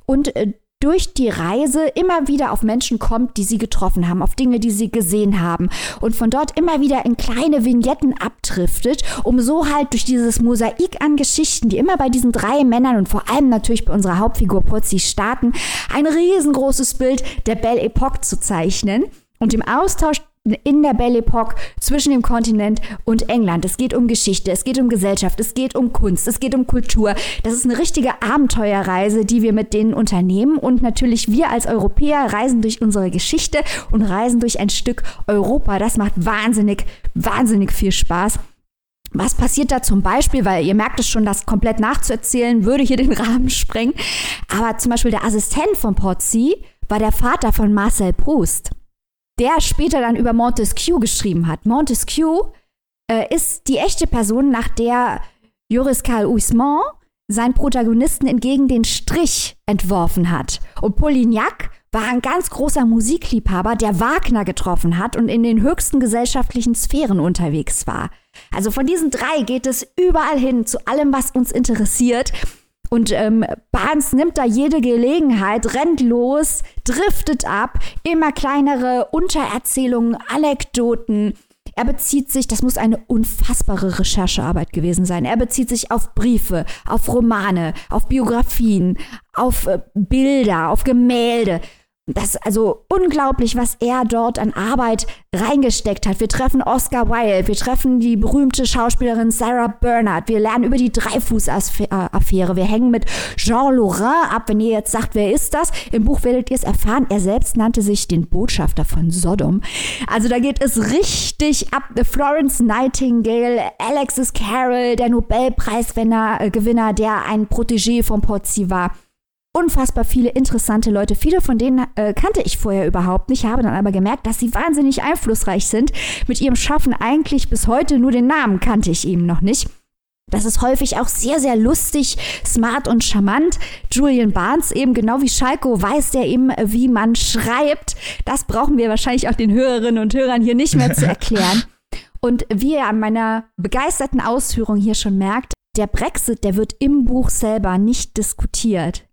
Und äh, durch die Reise immer wieder auf Menschen kommt, die sie getroffen haben, auf Dinge, die sie gesehen haben und von dort immer wieder in kleine Vignetten abdriftet, um so halt durch dieses Mosaik an Geschichten, die immer bei diesen drei Männern und vor allem natürlich bei unserer Hauptfigur Putzi starten, ein riesengroßes Bild der Belle Epoque zu zeichnen. Und im Austausch in der Belle Epoque zwischen dem Kontinent und England. Es geht um Geschichte, es geht um Gesellschaft, es geht um Kunst, es geht um Kultur. Das ist eine richtige Abenteuerreise, die wir mit denen unternehmen. Und natürlich wir als Europäer reisen durch unsere Geschichte und reisen durch ein Stück Europa. Das macht wahnsinnig, wahnsinnig viel Spaß. Was passiert da zum Beispiel? Weil ihr merkt es schon, das komplett nachzuerzählen, würde hier den Rahmen sprengen. Aber zum Beispiel der Assistent von Pozzi war der Vater von Marcel Proust der später dann über Montesquieu geschrieben hat. Montesquieu äh, ist die echte Person, nach der Joris Karl Huysmans seinen Protagonisten entgegen den Strich entworfen hat. Und Polignac war ein ganz großer Musikliebhaber, der Wagner getroffen hat und in den höchsten gesellschaftlichen Sphären unterwegs war. Also von diesen drei geht es überall hin zu allem, was uns interessiert. Und ähm, Barnes nimmt da jede Gelegenheit, rennt los, driftet ab, immer kleinere Untererzählungen, Anekdoten. Er bezieht sich, das muss eine unfassbare Recherchearbeit gewesen sein. Er bezieht sich auf Briefe, auf Romane, auf Biografien, auf äh, Bilder, auf Gemälde. Das ist also unglaublich, was er dort an Arbeit reingesteckt hat. Wir treffen Oscar Wilde, wir treffen die berühmte Schauspielerin Sarah Bernhardt, wir lernen über die Dreifuß-Affäre, wir hängen mit Jean Laurent ab. Wenn ihr jetzt sagt, wer ist das? Im Buch werdet ihr es erfahren. Er selbst nannte sich den Botschafter von Sodom. Also da geht es richtig ab. Florence Nightingale, Alexis Carroll, der Nobelpreisgewinner, äh, der ein Protégé von Pozzi war unfassbar viele interessante Leute. Viele von denen äh, kannte ich vorher überhaupt nicht, habe dann aber gemerkt, dass sie wahnsinnig einflussreich sind. Mit ihrem Schaffen eigentlich bis heute nur den Namen kannte ich eben noch nicht. Das ist häufig auch sehr, sehr lustig, smart und charmant. Julian Barnes, eben genau wie Schalko, weiß der eben, wie man schreibt. Das brauchen wir wahrscheinlich auch den Hörerinnen und Hörern hier nicht mehr zu erklären. Und wie ihr an meiner begeisterten Ausführung hier schon merkt, der Brexit, der wird im Buch selber nicht diskutiert.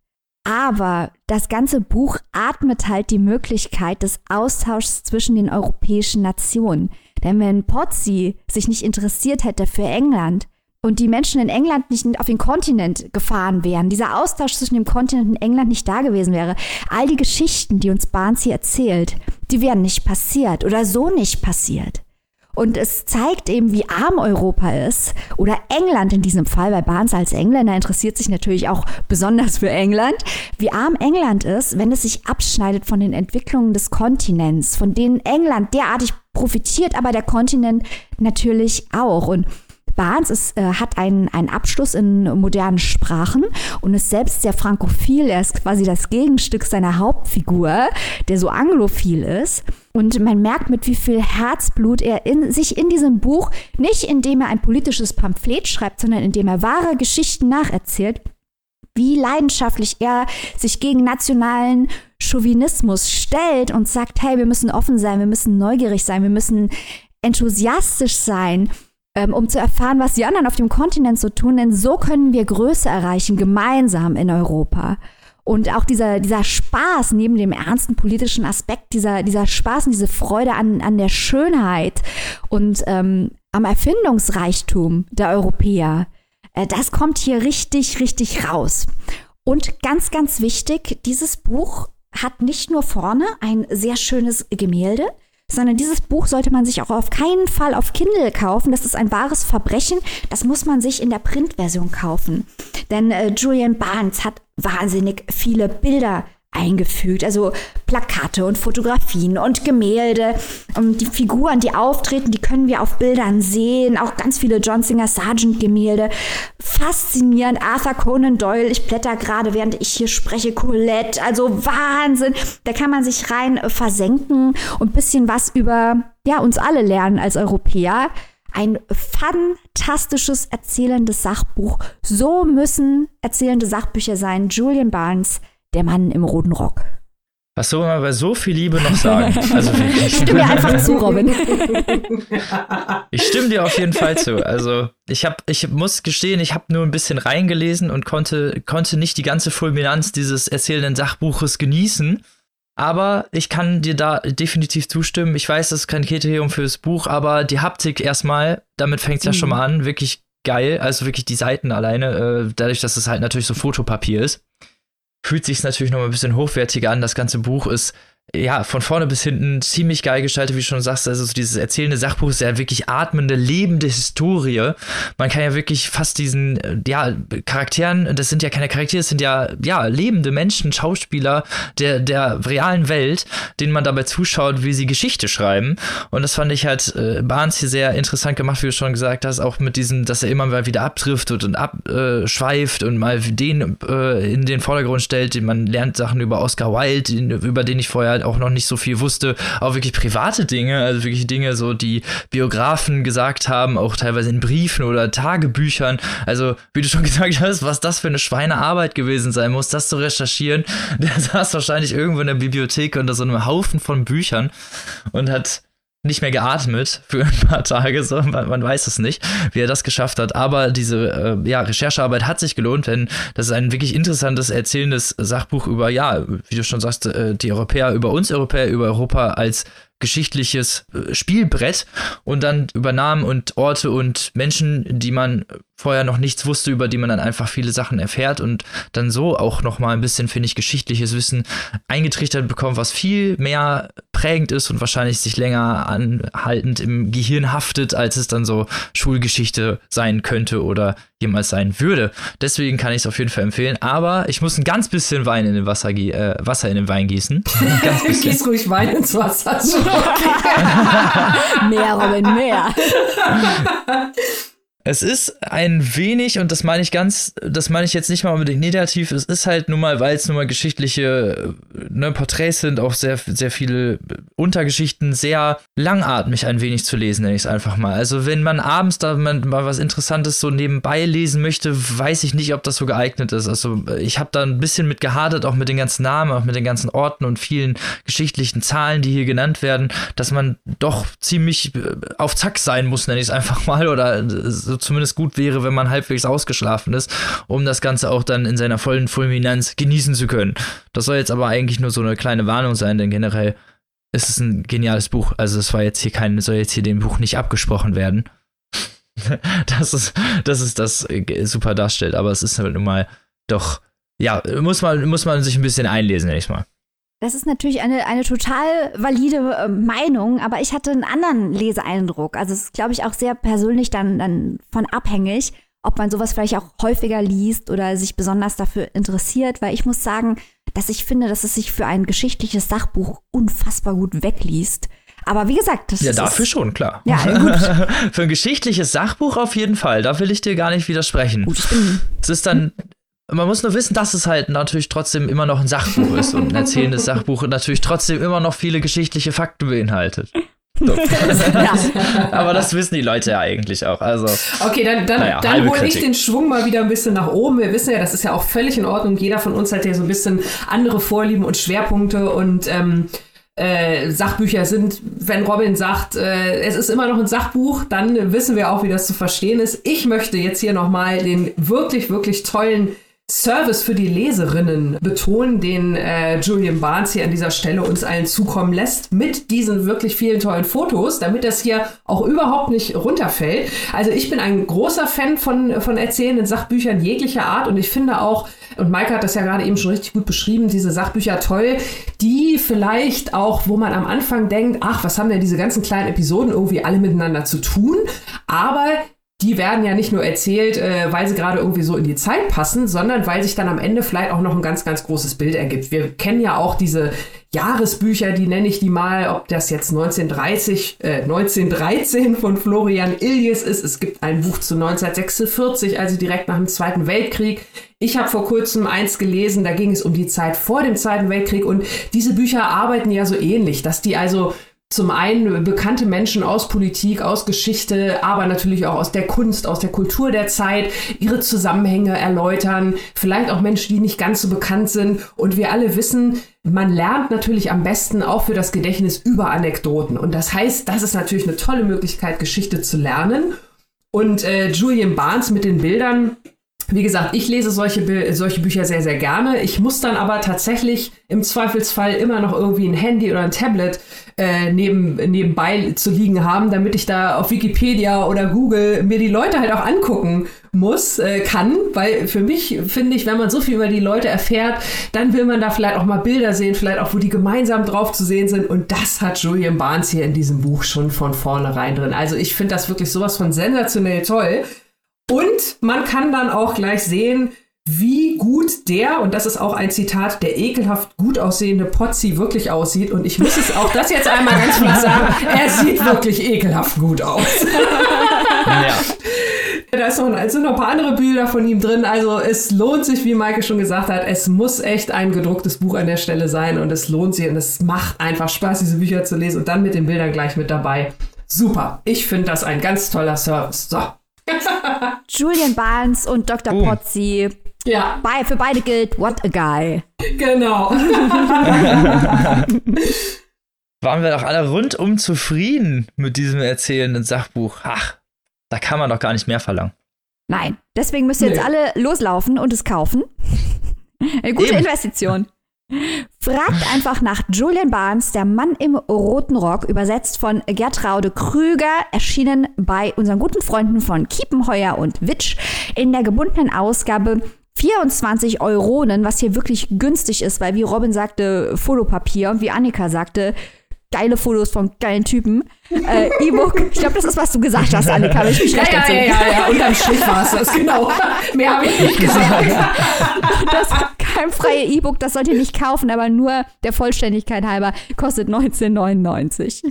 Aber das ganze Buch atmet halt die Möglichkeit des Austauschs zwischen den europäischen Nationen. Denn wenn Pozzi sich nicht interessiert hätte für England und die Menschen in England nicht auf den Kontinent gefahren wären, dieser Austausch zwischen dem Kontinent und England nicht da gewesen wäre, all die Geschichten, die uns Barnes hier erzählt, die wären nicht passiert oder so nicht passiert. Und es zeigt eben, wie arm Europa ist oder England in diesem Fall, weil Barnes als Engländer interessiert sich natürlich auch besonders für England, wie arm England ist, wenn es sich abschneidet von den Entwicklungen des Kontinents, von denen England derartig profitiert, aber der Kontinent natürlich auch. Und Barnes ist, äh, hat einen, einen Abschluss in modernen Sprachen und ist selbst sehr frankophil. Er ist quasi das Gegenstück seiner Hauptfigur, der so anglophil ist. Und man merkt, mit wie viel Herzblut er in, sich in diesem Buch, nicht indem er ein politisches Pamphlet schreibt, sondern indem er wahre Geschichten nacherzählt, wie leidenschaftlich er sich gegen nationalen Chauvinismus stellt und sagt, hey, wir müssen offen sein, wir müssen neugierig sein, wir müssen enthusiastisch sein ähm, um zu erfahren, was die anderen auf dem Kontinent so tun, denn so können wir Größe erreichen, gemeinsam in Europa. Und auch dieser, dieser Spaß neben dem ernsten politischen Aspekt, dieser, dieser Spaß und diese Freude an, an der Schönheit und ähm, am Erfindungsreichtum der Europäer, äh, das kommt hier richtig, richtig raus. Und ganz, ganz wichtig, dieses Buch hat nicht nur vorne ein sehr schönes Gemälde, sondern dieses Buch sollte man sich auch auf keinen Fall auf Kindle kaufen. Das ist ein wahres Verbrechen. Das muss man sich in der Printversion kaufen. Denn äh, Julian Barnes hat wahnsinnig viele Bilder eingefügt. Also Plakate und Fotografien und Gemälde. Und die Figuren, die auftreten, die können wir auf Bildern sehen. Auch ganz viele John Singer Sargent Gemälde. Faszinierend. Arthur Conan Doyle. Ich blätter gerade, während ich hier spreche. Colette. Also Wahnsinn. Da kann man sich rein versenken und bisschen was über ja, uns alle lernen als Europäer. Ein fantastisches erzählendes Sachbuch. So müssen erzählende Sachbücher sein. Julian Barnes der Mann im roten Rock. Was soll man bei so viel Liebe noch sagen? Also ich stimme dir einfach zu, Robin. ich stimme dir auf jeden Fall zu. Also ich habe, ich muss gestehen, ich habe nur ein bisschen reingelesen und konnte, konnte nicht die ganze Fulminanz dieses erzählenden Sachbuches genießen. Aber ich kann dir da definitiv zustimmen. Ich weiß, das ist kein Kriterium fürs Buch, aber die Haptik erstmal, damit fängt es ja mhm. schon mal an, wirklich geil. Also wirklich die Seiten alleine, äh, dadurch, dass es halt natürlich so Fotopapier ist fühlt sich natürlich noch ein bisschen hochwertiger an. Das ganze Buch ist ja, von vorne bis hinten ziemlich geil gestaltet, wie du schon sagst. Also so dieses erzählende Sachbuch ist ja wirklich atmende, lebende Historie. Man kann ja wirklich fast diesen, äh, ja, Charakteren, das sind ja keine Charaktere, das sind ja, ja, lebende Menschen, Schauspieler der, der realen Welt, denen man dabei zuschaut, wie sie Geschichte schreiben. Und das fand ich halt äh, Barnes hier sehr interessant gemacht, wie du schon gesagt hast, auch mit diesem, dass er immer mal wieder abdriftet und abschweift und mal den äh, in den Vordergrund stellt. Man lernt Sachen über Oscar Wilde, über den ich vorher halt auch noch nicht so viel wusste, auch wirklich private Dinge, also wirklich Dinge, so die Biografen gesagt haben, auch teilweise in Briefen oder Tagebüchern. Also, wie du schon gesagt hast, was das für eine Schweinearbeit gewesen sein muss, das zu recherchieren. Der saß wahrscheinlich irgendwo in der Bibliothek unter so einem Haufen von Büchern und hat nicht mehr geatmet für ein paar Tage, so man, man, weiß es nicht, wie er das geschafft hat. Aber diese äh, ja, Recherchearbeit hat sich gelohnt, denn das ist ein wirklich interessantes, erzählendes Sachbuch über, ja, wie du schon sagst, äh, die Europäer über uns Europäer, über Europa als geschichtliches äh, Spielbrett und dann über Namen und Orte und Menschen, die man vorher noch nichts wusste, über die man dann einfach viele Sachen erfährt und dann so auch noch mal ein bisschen, finde ich, geschichtliches Wissen eingetrichtert bekommt, was viel mehr prägend ist und wahrscheinlich sich länger anhaltend im Gehirn haftet, als es dann so Schulgeschichte sein könnte oder jemals sein würde. Deswegen kann ich es auf jeden Fall empfehlen. Aber ich muss ein ganz bisschen Wein in den Wasser, äh, Wasser in den Wein gießen. Ganz bisschen. Gieß ruhig Wein ins Wasser. mehr, Robin, mehr. Es ist ein wenig, und das meine ich ganz, das meine ich jetzt nicht mal unbedingt negativ, es ist halt nun mal, weil es nun mal geschichtliche ne, Porträts sind, auch sehr, sehr viele Untergeschichten, sehr langatmig ein wenig zu lesen, nenne ich es einfach mal. Also wenn man abends da mal was Interessantes so nebenbei lesen möchte, weiß ich nicht, ob das so geeignet ist. Also ich habe da ein bisschen mit gehadert, auch mit den ganzen Namen, auch mit den ganzen Orten und vielen geschichtlichen Zahlen, die hier genannt werden, dass man doch ziemlich äh, auf Zack sein muss, nenne ich es einfach mal, oder so zumindest gut wäre, wenn man halbwegs ausgeschlafen ist, um das Ganze auch dann in seiner vollen Fulminanz genießen zu können. Das soll jetzt aber eigentlich nur so eine kleine Warnung sein, denn generell ist es ein geniales Buch. Also es war jetzt hier kein, soll jetzt hier dem Buch nicht abgesprochen werden. das ist, das ist das äh, super darstellt, aber es ist halt nun mal doch, ja, muss man, muss man sich ein bisschen einlesen, ich mal. Das ist natürlich eine, eine total valide äh, Meinung, aber ich hatte einen anderen Leseeindruck. Also es ist, glaube ich, auch sehr persönlich dann, dann von abhängig, ob man sowas vielleicht auch häufiger liest oder sich besonders dafür interessiert, weil ich muss sagen, dass ich finde, dass es sich für ein geschichtliches Sachbuch unfassbar gut wegliest. Aber wie gesagt, das Ja, dafür ist, schon, klar. Ja, gut. Für ein geschichtliches Sachbuch auf jeden Fall. Da will ich dir gar nicht widersprechen. Gut, ich bin es ist dann man muss nur wissen, dass es halt natürlich trotzdem immer noch ein Sachbuch ist und ein erzählendes Sachbuch und natürlich trotzdem immer noch viele geschichtliche Fakten beinhaltet. So. Aber das wissen die Leute ja eigentlich auch. Also, okay, dann, dann, naja, dann hole ich den Schwung mal wieder ein bisschen nach oben. Wir wissen ja, das ist ja auch völlig in Ordnung. Jeder von uns hat ja so ein bisschen andere Vorlieben und Schwerpunkte und ähm, äh, Sachbücher sind, wenn Robin sagt, äh, es ist immer noch ein Sachbuch, dann wissen wir auch, wie das zu verstehen ist. Ich möchte jetzt hier nochmal den wirklich, wirklich tollen Service für die Leserinnen betonen, den äh, Julian Barnes hier an dieser Stelle uns allen zukommen lässt, mit diesen wirklich vielen tollen Fotos, damit das hier auch überhaupt nicht runterfällt. Also ich bin ein großer Fan von, von erzählenden Sachbüchern jeglicher Art und ich finde auch, und Maike hat das ja gerade eben schon richtig gut beschrieben, diese Sachbücher toll, die vielleicht auch, wo man am Anfang denkt, ach, was haben denn diese ganzen kleinen Episoden irgendwie alle miteinander zu tun, aber die werden ja nicht nur erzählt, äh, weil sie gerade irgendwie so in die Zeit passen, sondern weil sich dann am Ende vielleicht auch noch ein ganz, ganz großes Bild ergibt. Wir kennen ja auch diese Jahresbücher, die nenne ich die mal, ob das jetzt 1930, äh, 1913 von Florian Illies ist. Es gibt ein Buch zu 1946, also direkt nach dem Zweiten Weltkrieg. Ich habe vor kurzem eins gelesen, da ging es um die Zeit vor dem Zweiten Weltkrieg und diese Bücher arbeiten ja so ähnlich, dass die also zum einen bekannte Menschen aus Politik, aus Geschichte, aber natürlich auch aus der Kunst, aus der Kultur der Zeit, ihre Zusammenhänge erläutern, vielleicht auch Menschen, die nicht ganz so bekannt sind. Und wir alle wissen, man lernt natürlich am besten auch für das Gedächtnis über Anekdoten. Und das heißt, das ist natürlich eine tolle Möglichkeit, Geschichte zu lernen. Und äh, Julian Barnes mit den Bildern, wie gesagt, ich lese solche, solche Bücher sehr, sehr gerne. Ich muss dann aber tatsächlich im Zweifelsfall immer noch irgendwie ein Handy oder ein Tablet äh, neben, nebenbei zu liegen haben, damit ich da auf Wikipedia oder Google mir die Leute halt auch angucken muss, äh, kann. Weil für mich finde ich, wenn man so viel über die Leute erfährt, dann will man da vielleicht auch mal Bilder sehen, vielleicht auch, wo die gemeinsam drauf zu sehen sind. Und das hat Julian Barnes hier in diesem Buch schon von vornherein drin. Also ich finde das wirklich sowas von sensationell toll. Und man kann dann auch gleich sehen, wie gut der, und das ist auch ein Zitat, der ekelhaft gut aussehende Potzi wirklich aussieht. Und ich muss es auch das jetzt einmal ganz flach sagen, er sieht wirklich ekelhaft gut aus. Ja. Da ist noch, sind noch ein paar andere Bilder von ihm drin. Also es lohnt sich, wie Maike schon gesagt hat, es muss echt ein gedrucktes Buch an der Stelle sein und es lohnt sich und es macht einfach Spaß, diese Bücher zu lesen und dann mit den Bildern gleich mit dabei. Super. Ich finde das ein ganz toller Service. So. Julian Barnes und Dr. Boom. Potzi. Ja. Bei, für beide gilt, what a guy. Genau. Waren wir doch alle rundum zufrieden mit diesem erzählenden Sachbuch. Ach, da kann man doch gar nicht mehr verlangen. Nein, deswegen müsst ihr nee. jetzt alle loslaufen und es kaufen. Eine gute Eben. Investition. Fragt einfach nach Julian Barnes, der Mann im roten Rock, übersetzt von Gertraude Krüger, erschienen bei unseren guten Freunden von Kiepenheuer und Witsch in der gebundenen Ausgabe 24 Euronen, was hier wirklich günstig ist, weil wie Robin sagte, Fotopapier wie Annika sagte, geile Fotos von geilen Typen. Äh, E-Book, ich glaube, das ist, was du gesagt hast, Annika, wenn ich mich ja, recht ja, ja, ja, ja, unterm Strich war es das, genau. Mehr habe ich nicht gesagt. Das keimfreie E-Book, das sollt ihr nicht kaufen, aber nur der Vollständigkeit halber kostet 19,99.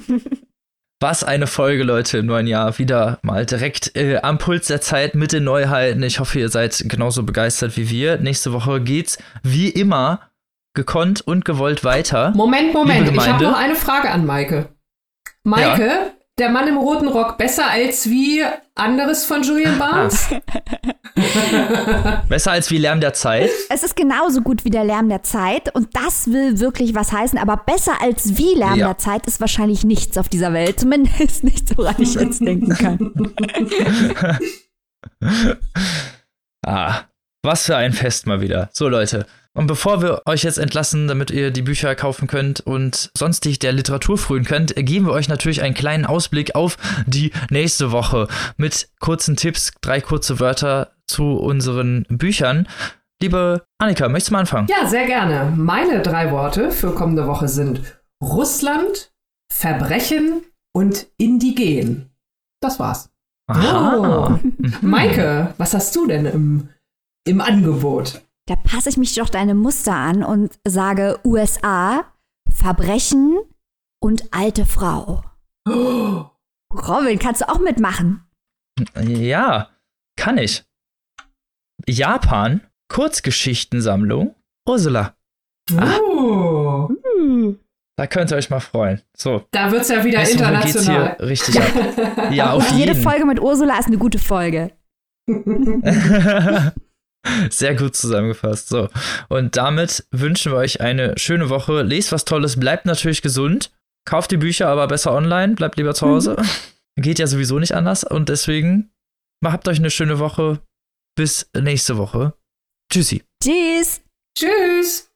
Was eine Folge, Leute, im neuen Jahr. Wieder mal direkt äh, am Puls der Zeit mit den Neuheiten. Ich hoffe, ihr seid genauso begeistert wie wir. Nächste Woche geht's wie immer gekonnt und gewollt weiter. Moment, Moment, ich habe noch eine Frage an Maike. Maike, ja. der Mann im roten Rock besser als wie anderes von Julian Barnes? besser als wie Lärm der Zeit? Es ist genauso gut wie der Lärm der Zeit und das will wirklich was heißen, aber besser als wie Lärm ja. der Zeit ist wahrscheinlich nichts auf dieser Welt, zumindest nicht woran ich jetzt denken kann. ah, was für ein Fest mal wieder. So Leute, und bevor wir euch jetzt entlassen, damit ihr die Bücher kaufen könnt und sonstig der Literatur frühen könnt, geben wir euch natürlich einen kleinen Ausblick auf die nächste Woche mit kurzen Tipps, drei kurze Wörter zu unseren Büchern. Liebe Annika, möchtest du mal anfangen? Ja, sehr gerne. Meine drei Worte für kommende Woche sind Russland, Verbrechen und Indigen. Das war's. Aha. Oh. Maike, was hast du denn im, im Angebot? Da passe ich mich doch deine Muster an und sage USA, Verbrechen und alte Frau. Oh. Robin, kannst du auch mitmachen? Ja, kann ich. Japan, Kurzgeschichtensammlung, Ursula. Oh. Da könnt ihr euch mal freuen. So. Da wird es ja wieder international. Geht's hier richtig ab. ja, auf Jede jeden. Folge mit Ursula ist eine gute Folge. Sehr gut zusammengefasst. So. Und damit wünschen wir euch eine schöne Woche. Lest was Tolles, bleibt natürlich gesund. Kauft die Bücher aber besser online, bleibt lieber zu Hause. Mhm. Geht ja sowieso nicht anders. Und deswegen habt euch eine schöne Woche. Bis nächste Woche. Tschüssi. Tschüss. Tschüss.